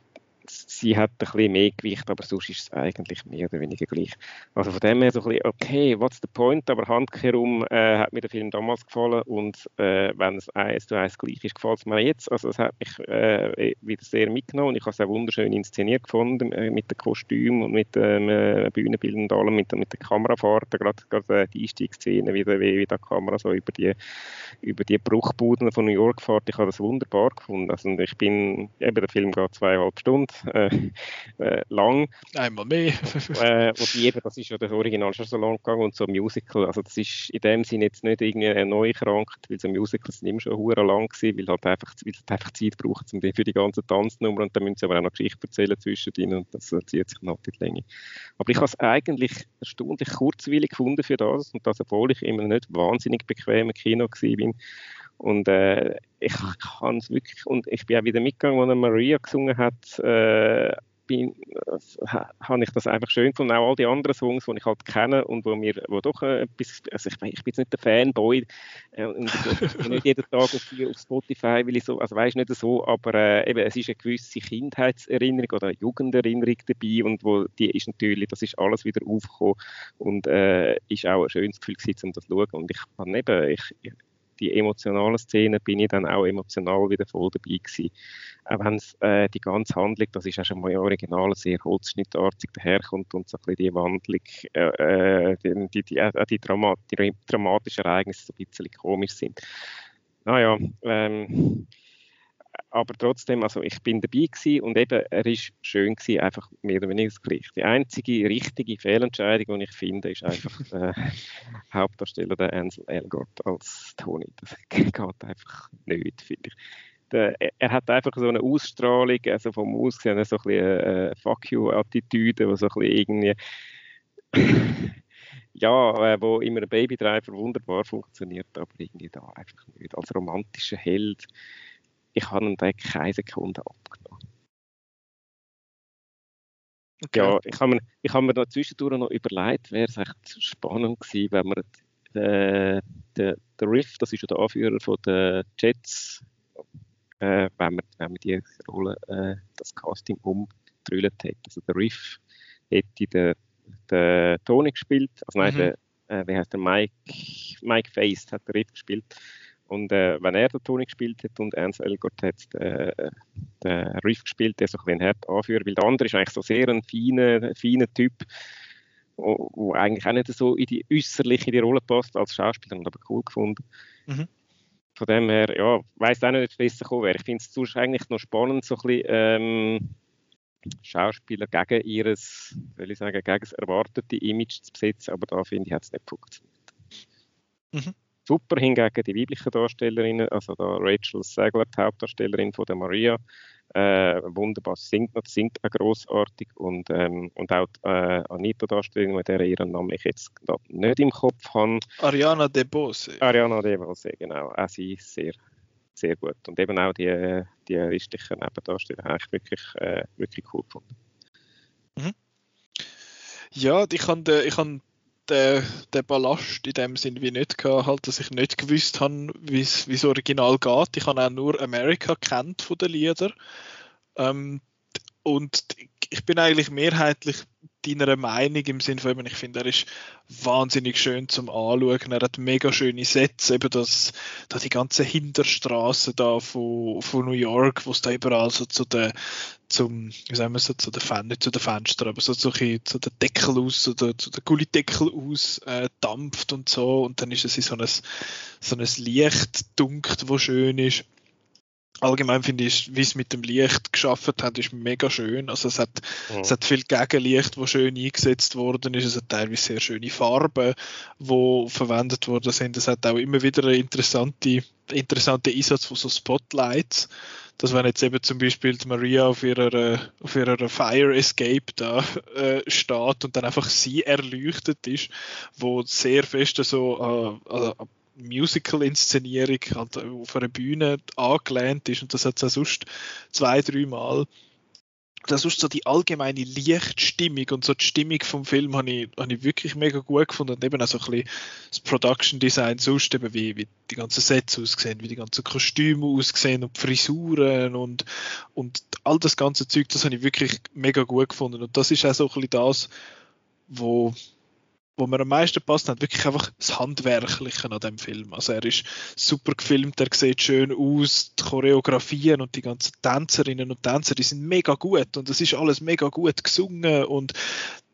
sie hat ein bisschen mehr Gewicht, aber sonst ist es eigentlich mehr oder weniger gleich. Also von dem her so ein bisschen, okay, what's the point? Aber handkehrum äh, hat mir der Film damals gefallen und äh, wenn es eins zu eins gleich ist, gefällt es mir jetzt. Also es hat mich äh, wieder sehr mitgenommen und ich habe es auch wunderschön inszeniert gefunden äh, mit den Kostümen und mit dem ähm, Bühnenbild und allem, mit, mit der Kamerafahrt, gerade, gerade äh, die Einstiegsszene, wie, wie, wie die Kamera so über die, über die Bruchbuden von New York fährt. Ich habe das wunderbar gefunden. Also ich bin, eben der Film geht zweieinhalb Stunden äh, äh, lang. Einmal mehr. äh, wobei eben, das ist ja das Original schon so lang gegangen und so ein Musical, also das ist in dem Sinne jetzt nicht irgendwie neu krankt, weil so Musicals sind immer schon hure lang gewesen, weil halt einfach, weil halt einfach Zeit braucht um für die ganze Tanznummer und dann müssen sie aber auch noch Geschichte erzählen zwischendrin und das zieht sich noch die Länge. Aber ich habe es eigentlich erstaunlich kurzweilig gefunden für das und das, obwohl ich immer nicht wahnsinnig bequem im Kino war. Und äh, ich kann es wirklich, und ich bin auch wieder mitgegangen, als Maria gesungen hat, äh, bin, äh, habe ich das einfach schön gefunden. Auch all die anderen Songs, die ich halt kenne und wo mir wo doch äh, etwas, also ich, ich bin jetzt nicht der Fanboy äh, und ich nicht jeden Tag auf, auf Spotify, weil ich so, also weiß nicht so, aber äh, eben, es ist eine gewisse Kindheitserinnerung oder Jugenderinnerung dabei und wo die ist natürlich, das ist alles wieder aufgekommen und äh, ist auch ein schönes Gefühl gewesen, um das zu schauen. Und ich habe eben, ich, die emotionalen Szenen bin ich dann auch emotional wieder voll dabei gewesen. Auch wenn äh, die ganze Handlung, das ist auch schon mal original, sehr holzschnittartig daherkommt und so ein bisschen die Wandlung, äh, äh die, die, die, äh, die, Dramat, die dramatischen Ereignisse so ein bisschen komisch sind. Naja, ähm, aber trotzdem, also ich bin dabei gewesen und eben, er ist schön gewesen, einfach mehr oder weniger das Gleiche. Die einzige richtige Fehlentscheidung, die ich finde, ist einfach der Hauptdarsteller, der Ansel Elgort als Tony. Das geht einfach nicht, finde ich. Der, er hat einfach so eine Ausstrahlung, also vom Aussehen so ein bisschen eine Fuck you-Attitüde, die so ein bisschen irgendwie ja, äh, wo immer ein Babydriver wunderbar funktioniert, aber irgendwie da einfach nicht. Als romantischer Held ich habe ihm da keine Sekunde abgenommen. Okay. Ja, ich habe mir, ich habe mir da zwischendurch noch überlegt, wäre es echt spannend gewesen, wenn man den, den, den Riff, das ist ja der Anführer von den Jets, äh, wenn, man, wenn man die Rolle, äh, das Casting umgedrüllt hätte. Also der Riff hätte der, der Tony gespielt, also nein, mhm. der äh, wie heißt der, Mike, Mike Feist hat der Riff gespielt. Und äh, wenn er den Toni gespielt hat und Ernst Elgort hat äh, den Riff gespielt, der so ein hart anführt, weil der andere ist eigentlich so sehr ein feiner, feiner Typ, wo, eigentlich auch nicht so in die äußerliche in die Rolle passt als Schauspieler und aber cool gefunden. Mhm. Von dem her, ja, weiß auch nicht, ob es besser gekommen wäre. Ich finde es eigentlich noch spannend, so ein bisschen ähm, Schauspieler gegen ihres, soll ich sagen, gegen das erwartete Image zu besetzen, aber da finde ich, hat es nicht funktioniert. Mhm. Super hingegen die weiblichen Darstellerinnen, also da Rachel Segler, die Hauptdarstellerin von der Maria, äh, wunderbar singt singt auch großartig und, ähm, und auch die, äh, Anita Darstellerin, mit der ihren Namen ich jetzt nicht im Kopf habe. Ariana De Bose. Ariana De Bose, genau. Auch sie ist sehr, sehr gut. Und eben auch die, die restlichen Nebendarsteller habe ich wirklich, äh, wirklich cool gefunden. Mhm. Ja, ich habe ich hab den, den Ballast in dem Sinn wie nicht gehabt, halt, dass ich nicht gewusst habe, wie es original geht. Ich habe auch nur America kennt von den Liedern. Ähm, und ich bin eigentlich mehrheitlich deiner Meinung im Sinne von, ich finde, er ist wahnsinnig schön zum Anschauen. Er hat mega schöne Sätze, eben das, da die ganze Hinterstraße da von, von New York, wo es da überall so zu den, zum, wie sagen wir so, zu den Fen nicht zu den Fenstern, aber so zu, zu den Deckel aus, zu den, zu den Gullideckel aus äh, dampft und so. Und dann ist es in so ein, so ein Licht dunkt, wo schön ist allgemein finde ich, wie es mit dem Licht geschaffen hat, ist mega schön. Also es hat, mhm. es hat viel Gegenlicht, wo schön eingesetzt worden ist. Es hat teilweise sehr schöne Farben, wo verwendet worden sind. Es hat auch immer wieder einen interessanten interessante Einsatz von so Spotlights. Dass wenn jetzt eben zum Beispiel Maria auf ihrer, auf ihrer Fire Escape da äh, steht und dann einfach sie erleuchtet ist, wo sehr fest so äh, also Musical-Inszenierung halt auf einer Bühne angelehnt ist und das hat es auch sonst zwei, drei Mal. Das ist so die allgemeine Lichtstimmung und so die Stimmung vom Film habe ich, habe ich wirklich mega gut gefunden und eben auch so ein bisschen das Production Design sonst eben wie, wie die ganzen Sets aussehen, wie die ganzen Kostüme aussehen und die Frisuren und, und all das ganze Zeug, das habe ich wirklich mega gut gefunden und das ist auch so ein bisschen das, wo wo mir am meisten passt, hat wirklich einfach das Handwerkliche an dem Film. Also er ist super gefilmt, er sieht schön aus, die Choreografien und die ganzen Tänzerinnen und Tänzer, die sind mega gut und es ist alles mega gut gesungen und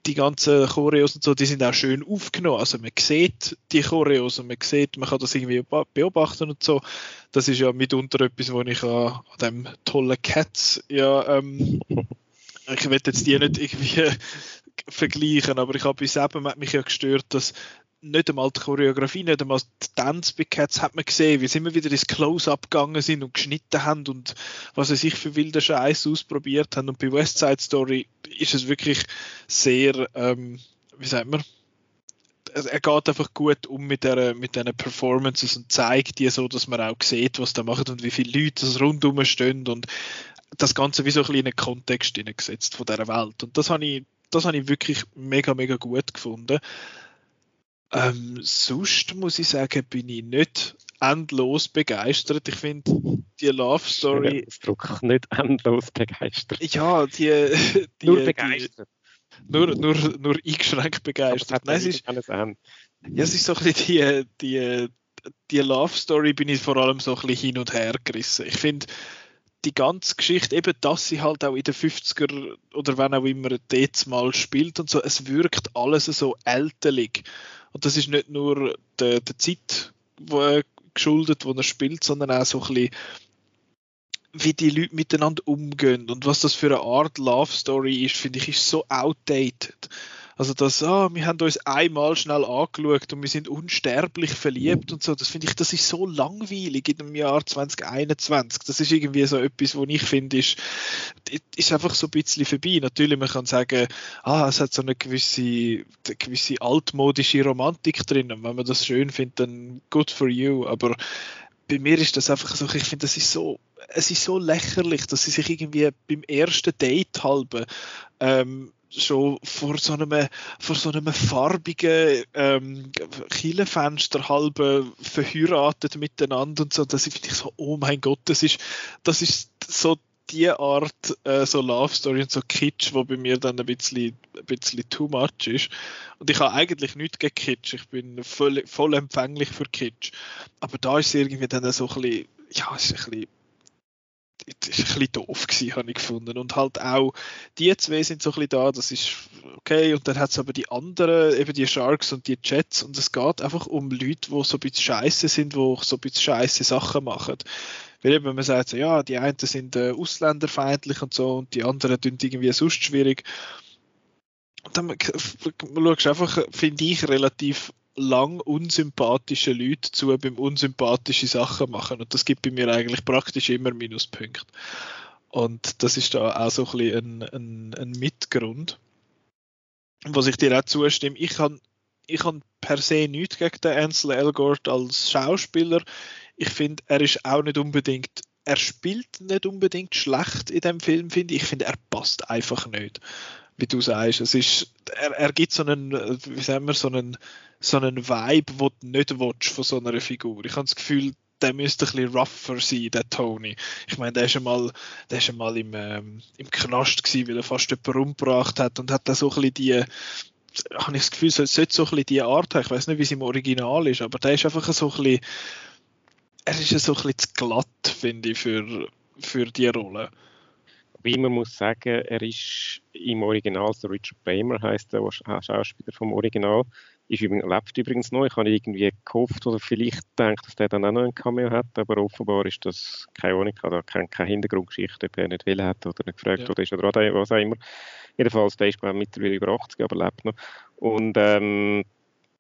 die ganzen Choreos und so, die sind auch schön aufgenommen. Also man sieht die Choreos und man sieht, man kann das irgendwie beobachten und so. Das ist ja mitunter etwas, wo ich an, an dem tollen Cats ja ähm, ich will jetzt die nicht irgendwie vergleichen, aber ich habe bis eben hat mich ja gestört, dass nicht einmal die Choreografie, nicht einmal die Dance bei Cats hat man gesehen, wie sie immer wieder ins Close-Up gegangen sind und geschnitten haben und was sie sich für wilde Scheiß ausprobiert haben. Und bei West Side Story ist es wirklich sehr, ähm, wie sagt man, er geht einfach gut um mit, der, mit diesen Performances und zeigt die so, dass man auch sieht, was da macht und wie viele Leute das rundum stehen und das Ganze wie so ein bisschen in einen Kontext gesetzt von dieser Welt. Und das habe ich das habe ich wirklich mega, mega gut gefunden. Ähm, sonst muss ich sagen, bin ich nicht endlos begeistert. Ich finde die Love Story. Ausdruck, nicht endlos begeistert. Ja, die. die nur begeistert. Die, nur, nur, nur eingeschränkt begeistert. Nein, es ist, ja, es ist so ein bisschen die, die, die Love Story bin ich vor allem so ein bisschen hin und her gerissen. Ich finde, die ganze Geschichte, eben, dass sie halt auch in den 50er oder wenn auch immer jetzt mal spielt und so, es wirkt alles so älterlich. Und das ist nicht nur der, der Zeit wo geschuldet, wo er spielt, sondern auch so ein bisschen, wie die Leute miteinander umgehen und was das für eine Art Love Story ist, finde ich, ist so outdated. Also das, ah, wir haben uns einmal schnell angeschaut und wir sind unsterblich verliebt und so, das finde ich, das ist so langweilig in dem Jahr 2021. Das ist irgendwie so etwas, wo ich finde, ist, ist einfach so ein bisschen vorbei. Natürlich, man kann sagen, ah, es hat so eine gewisse, eine gewisse altmodische Romantik drin und wenn man das schön findet, dann good for you, aber bei mir ist das einfach so, ich finde, das ist so, es ist so lächerlich, dass sie sich irgendwie beim ersten Date halben ähm, schon vor so einem, vor so einem farbigen ähm, Kielenfenster halb verheiratet miteinander und so. Das finde ich so, oh mein Gott, das ist, das ist so die Art äh, so Love Story und so Kitsch, wo bei mir dann ein bisschen, ein bisschen too much ist. Und ich habe eigentlich nichts gegen Kitsch. Ich bin voll, voll empfänglich für Kitsch. Aber da ist es irgendwie dann so ein bisschen, ja, es ist ein bisschen ist ein bisschen doof gewesen, habe ich gefunden. Und halt auch, die zwei sind so ein bisschen da, das ist okay. Und dann hat es aber die anderen, eben die Sharks und die Jets. Und es geht einfach um Leute, die so ein bisschen scheiße sind, die so ein bisschen scheiße Sachen machen. Weil eben man sagt so, ja, die einen sind äh, ausländerfeindlich und so und die anderen tun irgendwie sonst schwierig. Und dann schaust du einfach, finde ich, relativ lang unsympathische Leute zu beim unsympathische Sachen machen. Und das gibt bei mir eigentlich praktisch immer Minuspunkte. Und das ist da auch so ein bisschen ein, ein, ein Mitgrund. Was ich dir auch zustimme, ich habe ich hab per se nichts gegen den Ansel Elgort als Schauspieler. Ich finde, er ist auch nicht unbedingt, er spielt nicht unbedingt schlecht in dem Film, finde ich. Ich finde, er passt einfach nicht wie du sagst. Es ist, er, er gibt so einen, wie sagen wir, so einen, so einen Vibe, den du nicht willst von so einer Figur. Ich habe das Gefühl, der müsste ein bisschen rougher sein, der Tony. Ich meine, der ist einmal, der ist einmal im, ähm, im Knast gewesen, weil er fast jemanden umgebracht hat und hat da so ein bisschen die, habe ich das Gefühl, sollte so ein bisschen die Art haben. Ich weiß nicht, wie es im Original ist, aber der ist einfach so ein bisschen, er ist so ein bisschen zu glatt, finde ich, für, für die Rolle. Wie man muss sagen, er ist im Original, so Richard Bamer heißt der Schauspieler vom Original, ist übrigens, lebt übrigens noch. Ich habe irgendwie gehofft oder vielleicht gedacht, dass der dann auch noch ein Cameo hat, aber offenbar ist das keine Ahnung, also keine, keine Hintergrundgeschichte, ob er nicht will hat oder nicht gefragt ja. oder ist oder was auch immer. Jedenfalls, der ist glaube ich mittlerweile über 80, aber lebt noch. Und ähm,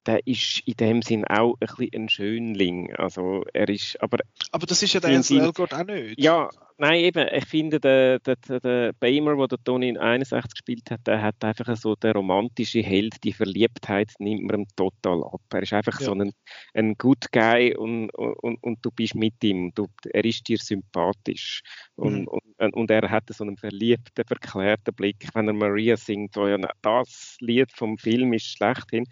der ist in dem Sinn auch ein bisschen ein Schönling. Also er ist, aber, aber das ist ja der Ansel Elgort auch nicht. Ja, nein, eben. Ich finde, der, der, der, Bamer, der Tony in 61 gespielt hat, der hat einfach so der romantische Held, die Verliebtheit nimmt man total ab. Er ist einfach ja. so ein, ein Good Guy und, und, und du bist mit ihm. Du, er ist dir sympathisch. Und, mhm. und, und, er hat so einen verliebten, verklärten Blick, wenn er Maria singt, wo ja das Lied vom Film ist schlechthin.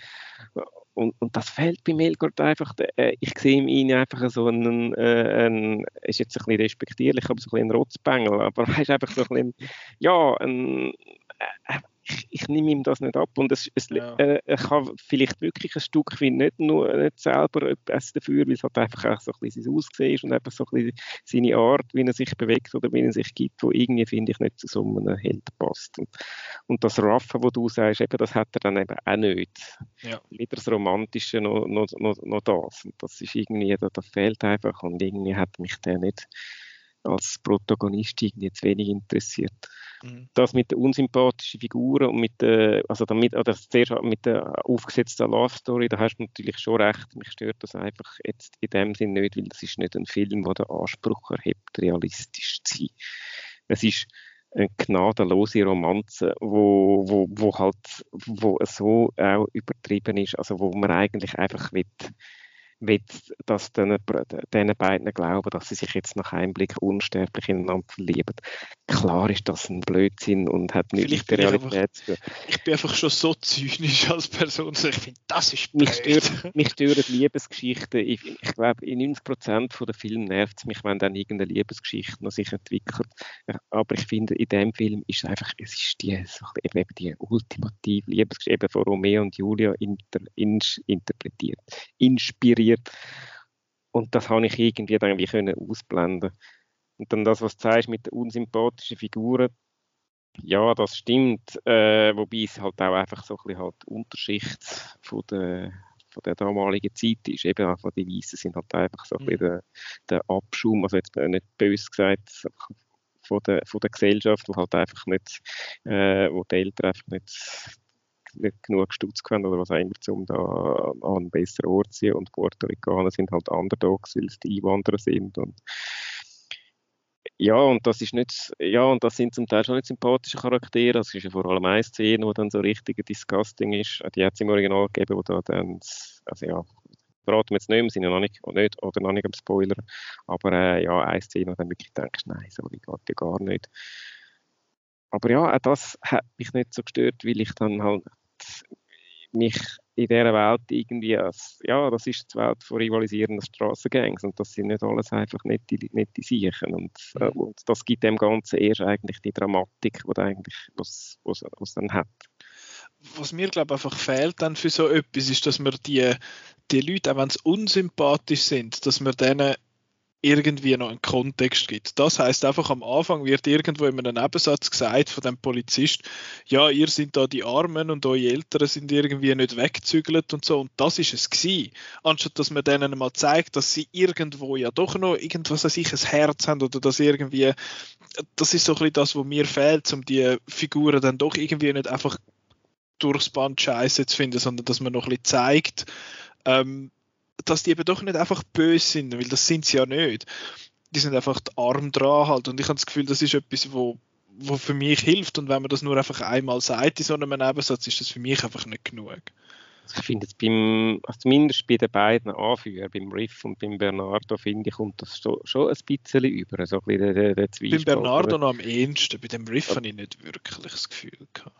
Und, und das fehlt bei Melgard einfach. Äh, ich sehe in ihm einfach so einen, äh, einen, ist jetzt ein bisschen respektierlich, aber so ein bisschen ein Rotzbengel, aber er ist einfach so ein bisschen, ja, ein, äh, ich, ich nehme ihm das nicht ab und es, es, ja. äh, er kann vielleicht wirklich ein Stück weit nicht nur nicht selber etwas dafür, weil es halt einfach auch so ein bisschen sein Aussehen ist und einfach so ein bisschen seine Art, wie er sich bewegt oder wie er sich gibt, wo irgendwie, finde ich, nicht zu so einem Held passt. Und, und das Raffen, wo du sagst, eben, das hat er dann eben auch nicht. Ja. Weder das Romantische noch, noch, noch, noch das. Und das ist irgendwie, das, das fehlt einfach und irgendwie hat mich der nicht als Protagonist irgendwie zu wenig interessiert. Mhm. Das mit den unsympathischen Figuren und mit der, also damit, oder zuerst mit der aufgesetzten Love Story, da hast du natürlich schon recht. Mich stört das einfach jetzt in dem Sinn nicht, weil das ist nicht ein Film, der den Anspruch erhebt, realistisch zu sein. Es ist eine gnadenlose Romanze, wo, wo, wo halt, wo so auch übertrieben ist, also wo man eigentlich einfach will, will dass diesen beiden glauben, dass sie sich jetzt nach Einblick unsterblich ineinander verlieben. Klar ist das ein Blödsinn und hat nicht mit der Realität zu tun. Ich bin einfach schon so zynisch als Person, ich finde, das ist blöd. Mich stört, mich stören Liebesgeschichten. Ich, ich glaube, in 90% der Filme nervt es mich, wenn dann irgendeine Liebesgeschichte noch sich entwickelt. Aber ich finde, in dem Film ist es einfach, es ist die, eben die ultimative Liebesgeschichte von Romeo und Julia inter, in, interpretiert, inspiriert passiert. Und das habe ich irgendwie dann wie können ausblenden. Und dann das, was du sagst mit den unsympathischen Figuren, ja, das stimmt. Äh, wobei es halt auch einfach so ein bisschen halt Unterschicht von der, von der damaligen Zeit ist. Eben auch die Weißen sind halt einfach so ein bisschen mhm. der, der Abschum, also jetzt nicht bös gesagt, von der, von der Gesellschaft, wo halt einfach nicht, äh, wo die Eltern einfach nicht nicht genug Stutz gehabt oder was auch immer, um da an einen besseren Ort zu ziehen. Und Puerto Ricaner sind halt Underdogs, weil es die Einwanderer sind. Und ja, und das ist nicht, ja, und das sind zum Teil schon nicht sympathische Charaktere. Das ist ja vor allem eine Szene, wo dann so richtig disgusting ist. Die hat es im Original gegeben, wo da dann, also ja, verraten wir jetzt nicht, wir sind ja noch nicht, nicht oder noch nicht am Spoiler, aber äh, ja, eine Szene, wo dann wirklich denkst, nein, so geht ja gar nicht. Aber ja, auch das hat mich nicht so gestört, weil ich dann halt mich in dieser Welt irgendwie, als, ja, das ist die Welt von rivalisierenden Strassengangs und das sind nicht alles einfach nette, nette Siechen und, äh, mhm. und das gibt dem Ganzen erst eigentlich die Dramatik, die eigentlich, was, was, was dann hat. Was mir, glaube einfach fehlt dann für so etwas, ist, dass man die, die Leute, auch wenn sie unsympathisch sind, dass man denen irgendwie noch einen Kontext gibt. Das heißt einfach am Anfang wird irgendwo in einem Nebensatz gesagt von dem Polizist, ja, ihr sind da die Armen und eure Eltern sind irgendwie nicht weggezügelt und so und das ist es gewesen. Anstatt dass man denen mal zeigt, dass sie irgendwo ja doch noch irgendwas an sich ein Herz haben oder dass irgendwie, das ist so ein bisschen das, was mir fehlt, um die Figuren dann doch irgendwie nicht einfach durchs Band scheiße zu finden, sondern dass man noch ein bisschen zeigt, ähm, dass die eben doch nicht einfach böse sind, weil das sind sie ja nicht. Die sind einfach arm dran halt und ich habe das Gefühl, das ist etwas, wo, wo für mich hilft und wenn man das nur einfach einmal sagt in so einem Nebensatz, ist das für mich einfach nicht genug. Also ich finde es beim, also zumindest bei den beiden Anführern, beim Riff und beim Bernardo, finde ich, kommt das schon, schon ein bisschen über. So ein bisschen der, der beim Bernardo noch am ehesten, bei dem Riff ja. habe ich nicht wirklich das Gefühl gehabt.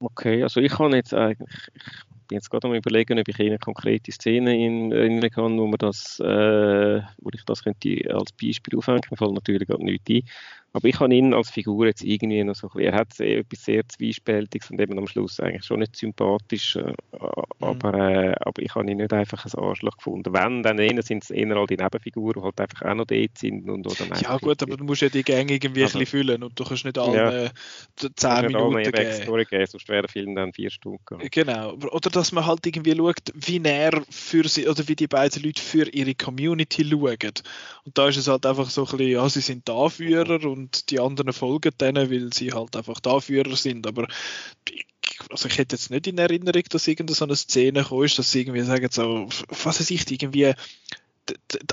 Okay, also ich habe jetzt eigentlich, ich bin jetzt gerade am überlegen, ob ich eine konkrete Szene erinnern kann, wo, man das, äh, wo ich das könnte als Beispiel aufhängen könnte. Mir fällt natürlich gerade nichts ein. Aber ich habe ihn als Figur jetzt irgendwie noch so er hat etwas sehr Zwiespältiges und eben am Schluss eigentlich schon nicht sympathisch, äh, aber, mhm. äh, aber ich habe ihn nicht einfach als Arschloch gefunden. Wenn, dann eher sind es eher all die Nebenfiguren, die halt einfach auch noch dort sind. Und, oder ja gut, aber du musst ja die Gänge irgendwie also, ein bisschen füllen und du kannst nicht alle ja, äh, 10 Minuten geben. Backstory geben, sonst wäre der Film dann vier Stunden gegangen. Genau, oder dass man halt irgendwie schaut, wie er für sie, oder wie die beiden Leute für ihre Community schauen. Und da ist es halt einfach so ein bisschen, ja, sie sind Anführer und die anderen folgen denen, weil sie halt einfach Anführer sind. Aber also ich hätte jetzt nicht in Erinnerung, dass irgendeine so eine Szene kam, dass sie irgendwie sagen, so, was weiß ich, irgendwie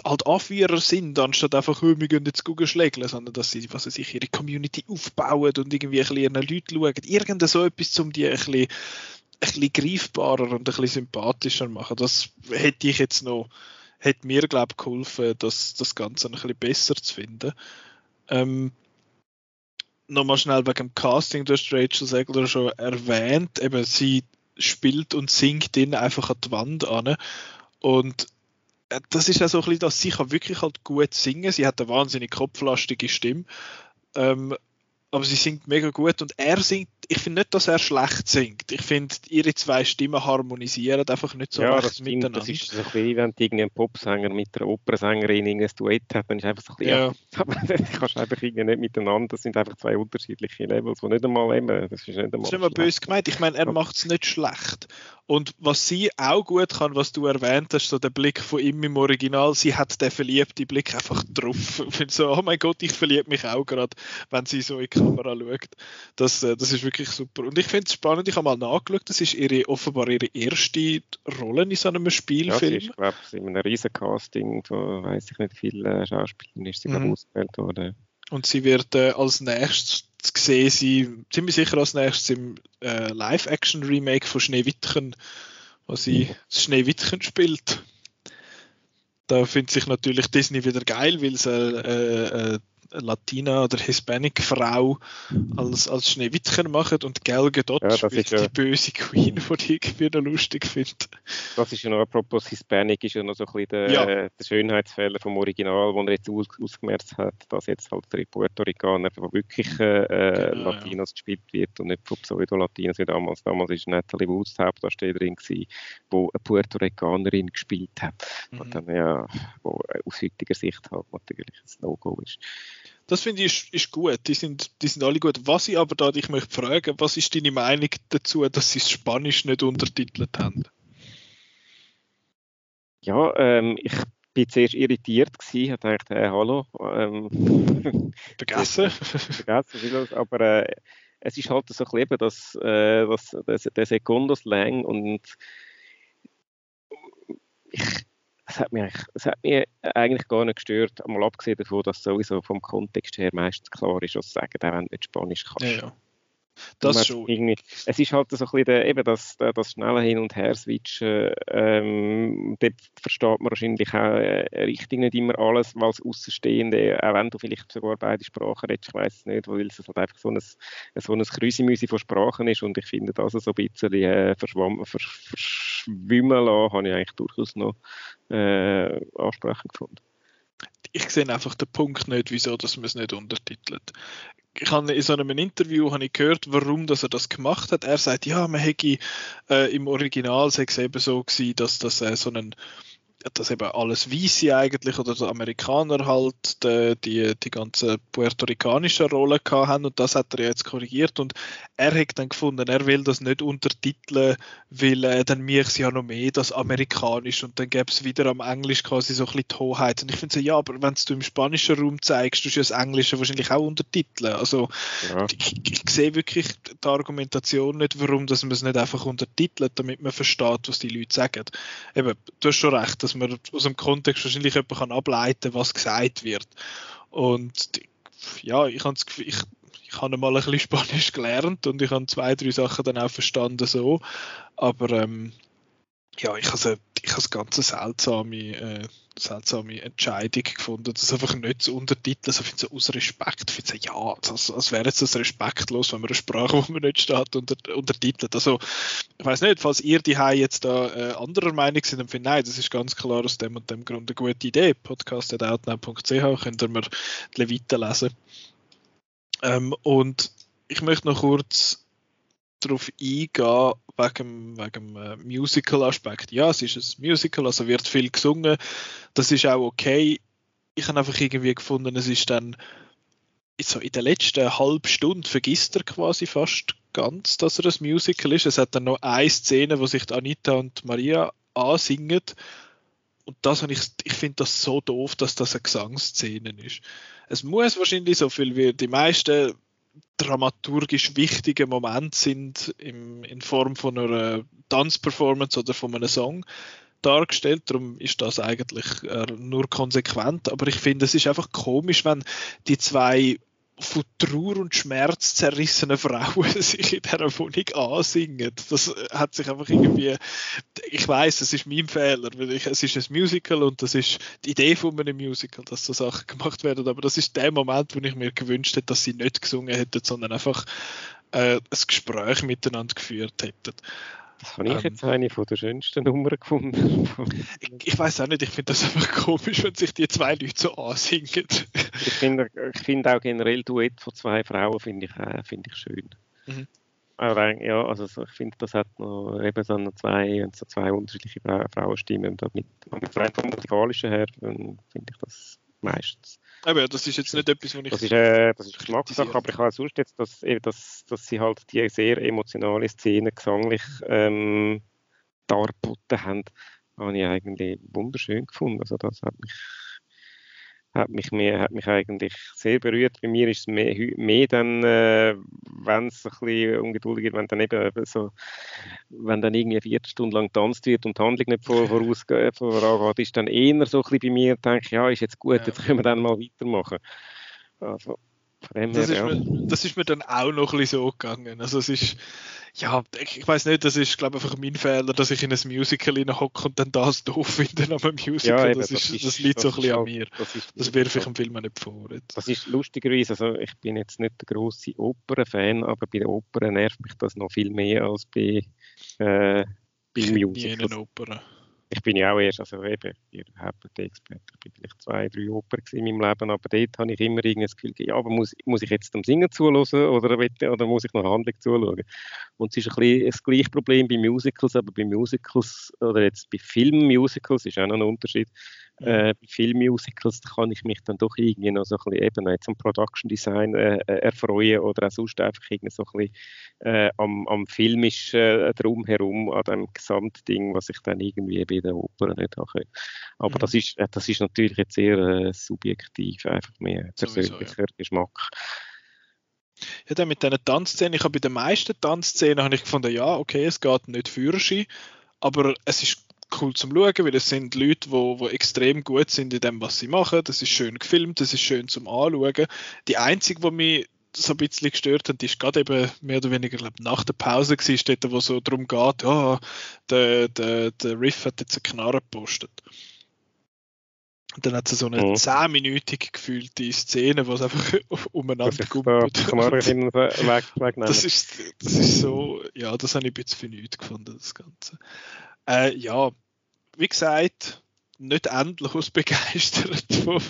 halt Anführer sind, anstatt einfach, oh, wir gehen jetzt Google schlägeln, sondern dass sie, was weiß ich, ihre Community aufbauen und irgendwie ein bisschen ihren Leuten schauen. Irgend so etwas, um die ein bisschen, bisschen greifbarer und ein bisschen sympathischer machen. Das hätte ich jetzt noch, hätte mir, glaube ich, geholfen, das, das Ganze ein bisschen besser zu finden. Ähm, nochmal schnell wegen dem Casting, du hast Rachel Segler schon erwähnt, eben sie spielt und singt ihn einfach an die Wand an und äh, das ist ja so ein bisschen, dass sie kann wirklich halt gut singen, sie hat eine wahnsinnig kopflastige Stimme, ähm, aber sie singt mega gut und er singt ich finde nicht, dass er schlecht singt. Ich finde, ihre zwei Stimmen harmonisieren einfach nicht so ja, recht miteinander. Das ist so ein bisschen, wenn du einen Popsänger mit einer Opernsängerin ein Duett hat, dann ist einfach so ein bisschen, ja. aber das kannst du einfach nicht miteinander, das sind einfach zwei unterschiedliche Levels, die nicht einmal eben, das ist nicht einmal Das ist immer böse gemeint, ich meine, er macht es nicht schlecht. Und was sie auch gut kann, was du erwähnt hast, so der Blick von ihm im Original, sie hat den verliebten Blick einfach drauf. Ich finde so, oh mein Gott, ich verliebe mich auch gerade, wenn sie so in die Kamera schaut. Das, äh, das ist wirklich super. Und ich finde es spannend, ich habe mal nachgeschaut, das ist ihre, offenbar ihre erste Rolle in so einem Spielfilm. Ja, ich glaube, in einem riesen Casting, wo weiß ich nicht, viele Schauspieler ist sie mhm. ausgewählt worden. Und sie wird äh, als nächstes gesehen sein, ziemlich sicher als nächstes im äh, Live-Action-Remake von Schneewittchen, wo sie mhm. das Schneewittchen spielt. Da findet sich natürlich Disney wieder geil, weil es äh, äh, Latina oder Hispanic Frau als, als Schneewittchen machen und Gal Gadot ja, spielt ja, die böse Queen, die ich irgendwie noch lustig finde. Das ist ja noch, apropos Hispanic, ist ja noch so ein bisschen der, ja. der Schönheitsfehler vom Original, den er jetzt aus, ausgemerzt hat, dass jetzt halt der Puerto Ricaner von wirklich äh, genau, Latinos ja. gespielt wird und nicht von Pseudo-Latinos wie damals. Damals war Natalie Woods die Hauptdarstellerin, die eine Puerto Ricanerin gespielt hat. Mhm. Und dann, ja, wo aus heutiger Sicht halt natürlich ein No-Go ist. Das finde ich ist, gut. Die sind, die sind alle gut. Was ich aber da dich möchte fragen, was ist deine Meinung dazu, dass sie Spanisch nicht untertitelt haben? Ja, ähm, ich bin zuerst irritiert gewesen, habe gedacht, hey, hallo. Ähm, vergessen. vergessen, aber äh, es ist halt so ein bisschen das, äh, das, das, der Sekundoslang und ich, es hat, mich, es hat mich eigentlich gar nicht gestört, mal abgesehen davon, dass sowieso vom Kontext her meistens klar ist, was sie sagen, auch wenn du nicht Spanisch kannst. Ja, ja. Das schon. Es ist halt so ein bisschen der, eben das, das schnelle Hin- und Her-Switchen. Ähm, dort versteht man wahrscheinlich auch äh, richtig nicht immer alles, weil es Außenstehende, auch wenn du vielleicht sogar beide Sprachen redest, ich weiß es nicht, weil es halt einfach so ein, so ein Krüsimüsi von Sprachen ist und ich finde das so ein bisschen äh, verschwimmen lassen, habe ich eigentlich durchaus noch äh, ansprechend gefunden ich sehe einfach den Punkt nicht, wieso dass man es nicht untertitelt. Ich habe in so einem Interview habe ich gehört, warum dass er das gemacht hat. Er sagt, ja, man hätte äh, im Original sei es eben so gewesen, dass das äh, so einen dass eben alles Weiße eigentlich oder die Amerikaner halt die, die, die ganze puerto-ricanische Rolle haben und das hat er jetzt korrigiert und er hat dann gefunden, er will das nicht untertiteln, weil äh, dann mich es ja noch mehr das amerikanisch und dann gäbe es wieder am Englisch quasi so ein bisschen die Hoheit und ich finde so, ja, aber wenn du im spanischen Raum zeigst, du ja das Englische wahrscheinlich auch untertiteln, also ja. ich, ich, sehe wirklich die Argumentation nicht, warum dass man es nicht einfach untertitelt, damit man versteht, was die Leute sagen. Eben, du hast schon recht, dass man aus dem Kontext wahrscheinlich jemand kann ableiten was gesagt wird. Und ja, ich habe ich, ich habe mal ein bisschen Spanisch gelernt und ich habe zwei, drei Sachen dann auch verstanden so. Aber ähm, ja, ich habe ich habe es ganz seltsame, äh, seltsame Entscheidung gefunden, das einfach nicht zu untertiteln. Also ich finde so aus Respekt, ich finde ja, als, als wäre das respektlos, wenn man eine Sprache, wo man nicht steht, unter, untertitelt. Also ich weiß nicht, falls ihr die jetzt da äh, anderer Meinung sind, dann finde ich, nein, das ist ganz klar aus dem und dem Grund eine gute Idee. Podcast.outnow.ch könnt ihr mir die Leviten lesen. Ähm, und ich möchte noch kurz darauf eingehen, wegen, wegen dem äh, Musical-Aspekt. Ja, es ist ein Musical, also wird viel gesungen. Das ist auch okay. Ich habe einfach irgendwie gefunden, es ist dann so in der letzten halben Stunde vergisst er quasi fast ganz, dass er ein Musical ist. Es hat dann noch eine Szene, wo sich Anita und Maria ansingen. Und das ich, ich finde das so doof, dass das eine Gesangsszene ist. Es muss wahrscheinlich so viel wie die meisten dramaturgisch wichtige Momente sind im, in Form von einer Tanzperformance oder von einem Song dargestellt. Darum ist das eigentlich äh, nur konsequent. Aber ich finde, es ist einfach komisch, wenn die zwei von Trauer und Schmerz zerrissene Frauen sich in dieser Wohnung ansingen. Das hat sich einfach irgendwie, ich weiß, das ist mein Fehler, weil ich, es ist ein Musical und das ist die Idee von einem Musical, dass so Sachen gemacht werden, aber das ist der Moment, wo ich mir gewünscht hätte, dass sie nicht gesungen hätten, sondern einfach äh, ein Gespräch miteinander geführt hätten. Das habe ich ähm, jetzt eine von der schönsten Nummern gefunden. ich, ich weiß auch nicht, ich finde das einfach komisch, wenn sich die zwei Leute so ansingen. ich finde ich find auch generell Duett von zwei Frauen finde ich, äh, find ich schön. Mhm. Aber ja, also ich finde, das hat noch eben so zwei, so zwei unterschiedliche Frauenstimmen. Und mit, mit rein vom musikalischen her finde ich das meistens aber das ist jetzt nicht etwas, was ich. Das ist, äh, das ist Geschmackssache, aber ich habe sonst jetzt, dass, dass, dass sie halt die sehr emotionale Szene gesanglich ähm, dargeboten haben, habe ich eigentlich wunderschön gefunden. Also das hat mich hat mich, mehr, hat mich eigentlich sehr berührt. Bei mir ist es mehr, mehr dann, äh, wenn es ein bisschen ungeduldig wird, wenn dann eben so, wenn dann irgendwie eine Viertelstunde lang getanzt wird und die Handlung nicht vor, vorangeht, ist dann eher so ein bisschen bei mir, denke ich, ja, ist jetzt gut, ja. jetzt können wir dann mal weitermachen. Also, das, ist mir, das ist mir dann auch noch ein bisschen so gegangen. Also es ist, ja, ich weiß nicht, das ist, glaube ich, einfach mein Fehler, dass ich in ein Musical hocke und dann das doof finde am Musical. Ja, eben, das, ist, das, ist, das liegt so ein bisschen an mir. Das, das wirf ich im Film nicht vor. Jetzt. Das ist lustigerweise, also ich bin jetzt nicht der grosse Opernfan, aber bei der Oper nervt mich das noch viel mehr als bei, äh, bei Musicals. Ich bin ja auch erst, also eben, ihr habt Experte, ich bin vielleicht zwei, drei Oper in meinem Leben, aber dort habe ich immer das Gefühl, ja, aber muss, muss ich jetzt dem Singen zuhören oder, oder muss ich noch Handlung zuschauen? Und es ist ein bisschen das gleiche Problem bei Musicals, aber bei Musicals, oder jetzt bei Filmmusicals ist auch noch ein Unterschied. Äh, bei Filmmusicals kann ich mich dann doch irgendwie noch so ein bisschen eben jetzt am Production Design äh, äh, erfreuen oder auch sonst einfach irgendwie so ein bisschen äh, am, am filmischen äh, drumherum, an dem Gesamtding, was ich dann irgendwie bei der Oper nicht habe. Aber mhm. das, ist, äh, das ist natürlich jetzt sehr äh, subjektiv, einfach mehr persönlicher ja. Geschmack. Ja, dann mit diesen Tanzszenen, ich habe bei den meisten Tanzszenen habe ich gefunden, ja, okay, es geht nicht für sie, aber es ist cool zum Schauen, weil es sind Leute, die, die extrem gut sind in dem, was sie machen. Das ist schön gefilmt, das ist schön zum Anschauen. Die einzige, die mich so ein bisschen gestört hat, ist gerade eben mehr oder weniger glaub, nach der Pause gewesen, dort, wo so darum geht, ja, der, der, der Riff hat jetzt eine Knarre gepostet. Und dann hat es so eine mhm. zehnminütige gefühlte Szene, wo es einfach umeinander gumpelt. das, ist, das ist so, ja, das habe ich ein bisschen für nichts gefunden, das Ganze. Äh, ja, wie gesagt, nicht endlos begeistert von,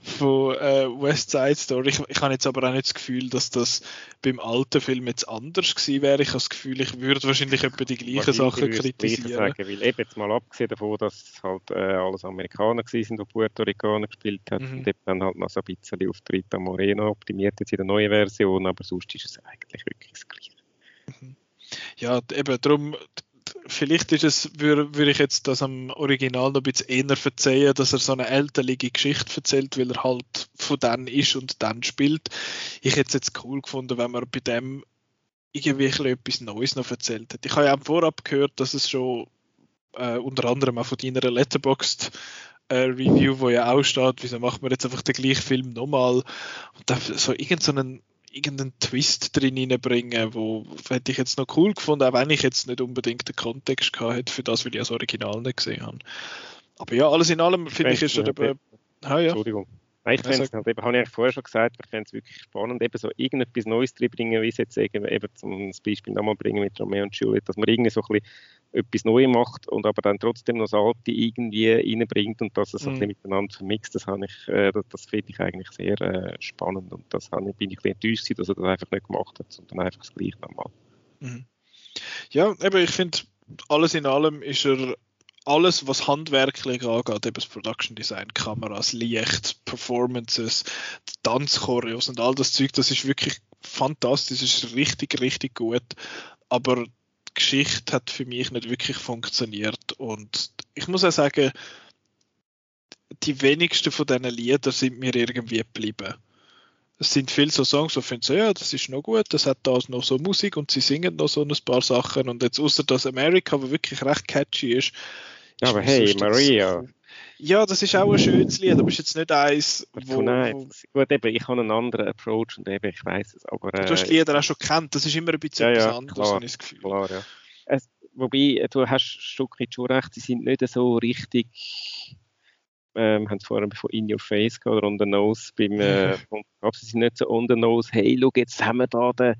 von äh, West Side Story. Ich, ich habe jetzt aber auch nicht das Gefühl, dass das beim alten Film jetzt anders gewesen wäre. Ich habe das Gefühl, ich würde wahrscheinlich etwa die gleichen Sachen kritisieren. Sagen, weil eben jetzt mal abgesehen davon, dass halt äh, alles Amerikaner sind, die Puerto Ricaner gespielt hat mhm. und eben dann halt noch so ein bisschen auf Rita Moreno optimiert jetzt in der neuen Version, aber sonst ist es eigentlich wirklich das Gleiche. Mhm. Ja, eben darum vielleicht ist es, würde, würde ich jetzt das am Original noch ein bisschen eher verzeihen, dass er so eine älterliche Geschichte erzählt, weil er halt von dann ist und dann spielt. Ich hätte es jetzt cool gefunden, wenn man bei dem irgendwie etwas Neues noch erzählt hätte. Ich habe ja auch vorab gehört, dass es schon äh, unter anderem auch von deiner Letterboxd äh, Review, wo ja auch steht, wieso macht man jetzt einfach den gleichen Film nochmal und da so irgendeinen so irgendeinen Twist drin reinbringen, wo hätte ich jetzt noch cool gefunden, auch wenn ich jetzt nicht unbedingt den Kontext gehabt hätte für das, weil ich das Original nicht gesehen habe. Aber ja, alles in allem finde ich ist ja, eben... Ah, ja. Entschuldigung. Nein, ich finde es, halt, habe ich vorher schon gesagt, ich finde es wirklich spannend, eben so irgendetwas Neues drin bringen, wie es jetzt eben, eben zum Beispiel nochmal bringen mit Romeo und Juliet, dass man irgendwie so ein bisschen etwas Neues macht und aber dann trotzdem noch das Alte irgendwie reinbringt und dass es mhm. ein bisschen miteinander vermixt, das, ich, äh, das, das finde ich eigentlich sehr äh, spannend und das habe ich, bin ich ein bisschen enttäuscht, dass er das einfach nicht gemacht hat, sondern einfach das Gleiche nochmal. Mhm. Ja, eben, ich finde, alles in allem ist er alles, was handwerklich angeht, eben das Production Design, Kameras, Licht, Performances, Tanzchoreos und all das Zeug, das ist wirklich fantastisch, das ist richtig, richtig gut. Aber Geschichte hat für mich nicht wirklich funktioniert. Und ich muss auch sagen, die wenigsten von diesen Liedern sind mir irgendwie geblieben. Es sind viele so Songs, wo ich finde, so, ja, das ist noch gut, das hat da noch so Musik und sie singen noch so ein paar Sachen. Und jetzt außer das America, wo wirklich recht catchy ist, ja, aber hey, Maria. Ja, das ist auch ein schönes Lied, aber ist jetzt nicht eins, wo... Nein, gut, eben, ich habe einen anderen Approach und eben, ich weiß es, aber... Äh, du hast die Lieder auch schon kennt, das ist immer ein bisschen ja, etwas ja, anderes, habe ich das Gefühl. Klar, ja. Es, wobei, du hast Stück schon recht, sie sind nicht so richtig ähm, haben es vorher von In Your Face gehabt, oder On the Nose, beim, äh, sie sind nicht so On the Nose, hey, schau, jetzt haben wir da den,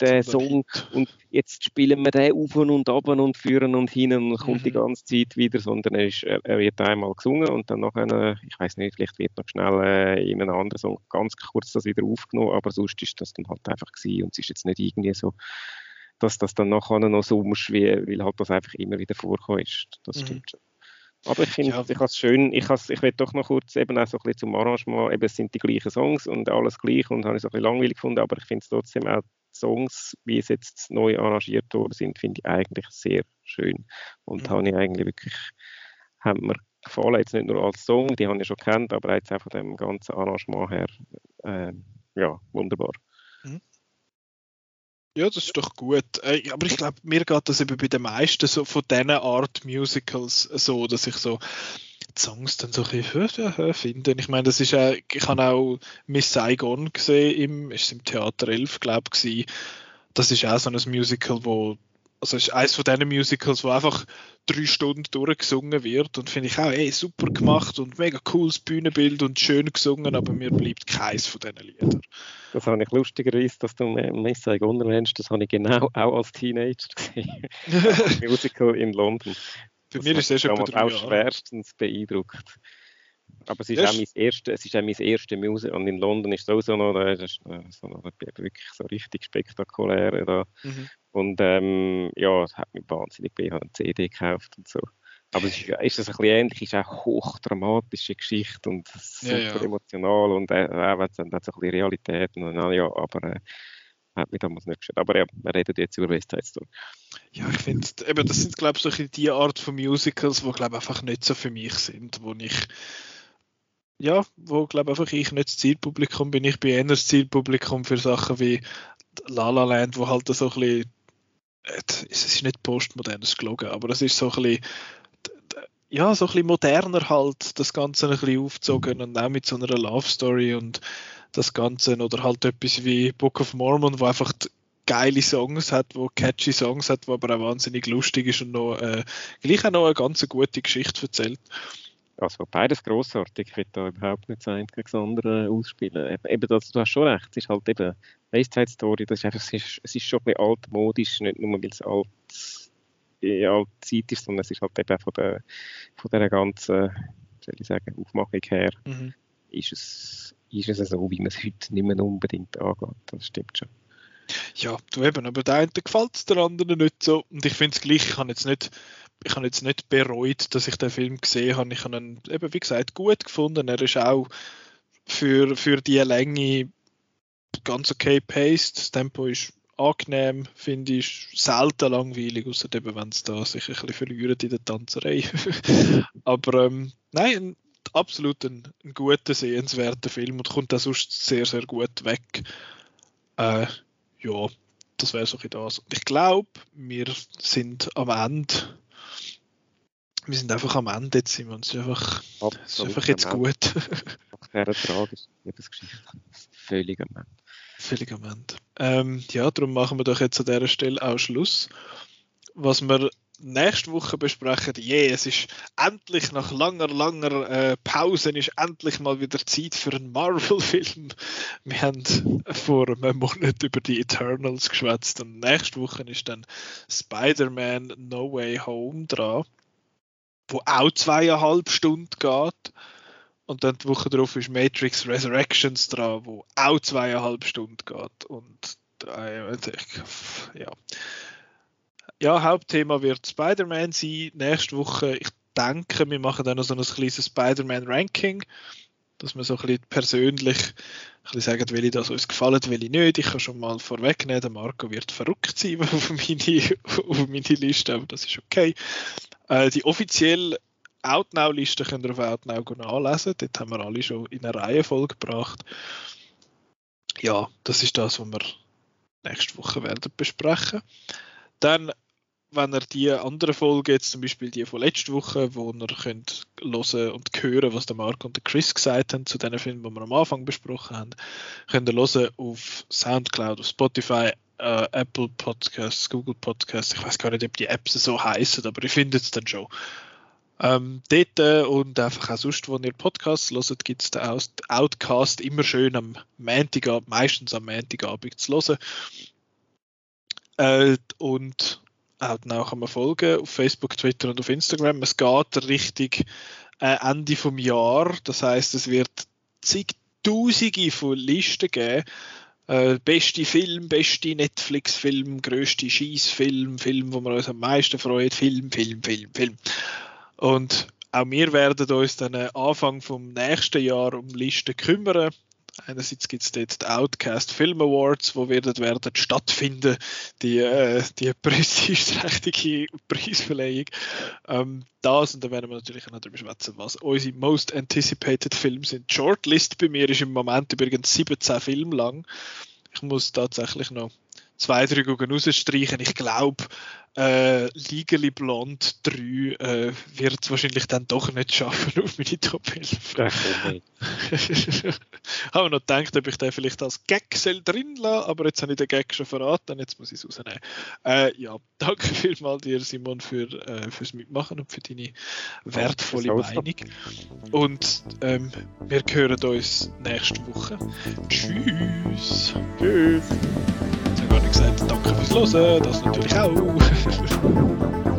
den Song und jetzt spielen wir den auf und ab und führen und hin und kommt mhm. die ganze Zeit wieder, sondern er, ist, er wird einmal gesungen und dann nachher, ich weiß nicht, vielleicht wird noch schnell äh, in einem anderen Song ganz kurz das wieder aufgenommen, aber sonst ist das dann halt einfach gewesen und es ist jetzt nicht irgendwie so, dass das dann nachher noch so wie, weil halt das einfach immer wieder vorkommt. Das mhm. stimmt schon. Aber ich finde, ja. ich es schön, ich, ich will doch noch kurz eben auch so ein bisschen zum Arrangement, eben es sind die gleichen Songs und alles gleich und habe ich so ein bisschen langweilig gefunden, aber ich finde es trotzdem auch die Songs, wie es jetzt neu arrangiert worden sind, finde ich eigentlich sehr schön und mhm. habe ich eigentlich wirklich, haben mir gefallen, jetzt nicht nur als Song, die habe ich schon kennt, aber jetzt auch von dem ganzen Arrangement her, äh, ja, wunderbar. Mhm. Ja, das ist doch gut. Äh, aber ich glaube, mir geht das eben bei den meisten so von diesen Art Musicals so, dass ich so die Songs dann so ein bisschen finde. Ich meine, das ist auch, ich habe auch Miss Saigon gesehen, im, ist im Theater 11, glaube ich, das ist auch so ein Musical, wo also ist eines von diesen Musicals, wo einfach drei Stunden durchgesungen wird und finde ich auch, ey, super gemacht und mega cooles Bühnenbild und schön gesungen, aber mir bleibt keins von diesen Liedern. Das habe ich lustigerweise, dass du Messe nennst, das habe ich genau auch als Teenager gesehen. Musical in London. Für mich ist das schon auch schwerstens beeindruckt. Aber es ist, auch mein erste, es ist auch mein erste Musical und in London ist es auch so noch, das ist so noch wirklich so richtig spektakulär. Da. Mhm. Und ähm, ja, es hat mich wahnsinnig ich habe eine CD gekauft und so. Aber es ist, ist das ein bisschen ähnlich, es ist auch hochdramatische Geschichte und super ja, ja. emotional und äh, auch dann hat so ein bisschen Realität und dann, ja, aber äh, hat mich damals nicht gestört. Aber ja, wir reden jetzt über West Side Story. Ja, ich finde, eben, das sind, glaube ich, so die Art von Musicals, die, glaube einfach nicht so für mich sind, wo ich ja, wo glaube einfach ich nicht das Zielpublikum bin. Ich bin eher das Zielpublikum für Sachen wie La La Land, wo halt so ein bisschen, es ist nicht postmodernes gelogen, aber es ist so ein bisschen, ja, so ein bisschen moderner halt, das Ganze ein bisschen aufgezogen und auch mit so einer Love Story und das Ganze. Oder halt etwas wie Book of Mormon, wo einfach geile Songs hat, wo catchy Songs hat, wo aber auch wahnsinnig lustig ist und noch, äh, gleich auch noch eine ganz gute Geschichte erzählt. Also beides grossartig. Ich will da überhaupt nicht sein gegen das andere ausspielen. Eben, das, du hast schon recht. Es ist halt eben West Side Story. Das ist einfach, es ist, es ist schon ein bisschen altmodisch, nicht nur weil es alt, in alte Zeit ist, sondern es ist halt eben von der, von der ganzen, soll ich sagen, Aufmachung her, mhm. ist, es, ist es so, wie man es heute nicht mehr unbedingt angeht. Das stimmt schon. Ja, du eben, aber der einen gefällt es, der anderen nicht so. Und ich finde es gleich, ich habe jetzt nicht ich habe jetzt nicht bereut, dass ich den Film gesehen habe. Ich habe ihn eben, wie gesagt, gut gefunden. Er ist auch für, für die Länge ganz okay paced. Das Tempo ist angenehm, finde ich, selten langweilig, außer eben, wenn es da sich ein bisschen verliert in der Tanzerei. Aber ähm, nein, absolut ein, ein guter, sehenswerter Film und kommt auch sonst sehr, sehr gut weg. Äh, ja, das wäre so ein das. Ich glaube, wir sind am Ende wir sind einfach am Ende jetzt, Simon. Es ist einfach, es ist einfach jetzt gut. Nach dieser tragischen Lebensgeschichte. Völlig am Ende. Völlig am Ende. Ähm, ja, darum machen wir doch jetzt an dieser Stelle auch Schluss. Was wir nächste Woche besprechen, je, yeah, es ist endlich nach langer, langer äh, Pause ist endlich mal wieder Zeit für einen Marvel-Film. Wir haben vor einem Monat über die Eternals geschwätzt und nächste Woche ist dann Spider-Man No Way Home dran wo auch zweieinhalb Stunden geht. Und dann die Woche darauf ist Matrix Resurrections dran, wo auch zweieinhalb Stunden geht. Und äh, ja. Ja, Hauptthema wird Spider-Man sein. Nächste Woche, ich denke, wir machen dann noch so ein kleines Spider-Man-Ranking, dass wir so ein bisschen persönlich ein bisschen sagen, welche das uns gefallen, welche nicht. Ich kann schon mal vorwegnehmen, der Marco wird verrückt sein auf meine, auf meine Liste, aber das ist okay. Äh, die offizielle Outnow-Liste könnt ihr auf Outnow nachlesen. Dort haben wir alle schon in einer Reihenfolge gebracht. Ja, das ist das, was wir nächste Woche werden besprechen. Dann, wenn ihr die andere Folge, jetzt zum Beispiel die von letzter Woche, wo ihr könnt hören und hören, was der Mark und der Chris gesagt haben zu den Filmen, die wir am Anfang besprochen haben, könnt ihr hören auf Soundcloud, auf Spotify, äh, Apple Podcasts, Google Podcasts, ich weiß gar nicht, ob die Apps so heißen, aber ich finde es dann schon. Ähm, dort äh, und einfach auch sonst, wo ihr Podcasts hört, gibt es den Outcast immer schön am Montagabend, meistens am Montagabend zu hören. Äh, und auch dann kann man folgen auf Facebook, Twitter und auf Instagram. Es geht richtig äh, Ende vom Jahr, das heißt, es wird zigtausende von Listen geben, äh, beste Film, beste Netflix-Film, größte Schießfilm, Film, wo man uns am meisten freut, Film, Film, Film, Film. Und auch wir werden uns dann Anfang vom nächsten Jahr um Listen kümmern. Einerseits gibt es dort die Outcast Film Awards, wo werden, werden stattfinden, die, äh, die prestigeträchtige Preisverleihung. Ähm, das, und da werden wir natürlich auch noch darüber schwätzen, was unsere Most Anticipated Filme sind. Die Shortlist bei mir ist im Moment übrigens 17 Filme lang. Ich muss tatsächlich noch zwei, drei rausstreichen. Ich glaube, äh, Legally Blonde 3 äh, wird es wahrscheinlich dann doch nicht schaffen auf meine Top 11. habe noch gedacht, ob ich den vielleicht als Gag drin lasse, aber jetzt habe ich den Gag schon verraten, jetzt muss ich es rausnehmen. Äh, ja, danke vielmals dir, Simon, für, äh, fürs Mitmachen und für deine wertvolle Meinung. Und ähm, wir hören uns nächste Woche. Tschüss. Tschüss. Gesagt, danke fürs Hören, das natürlich auch.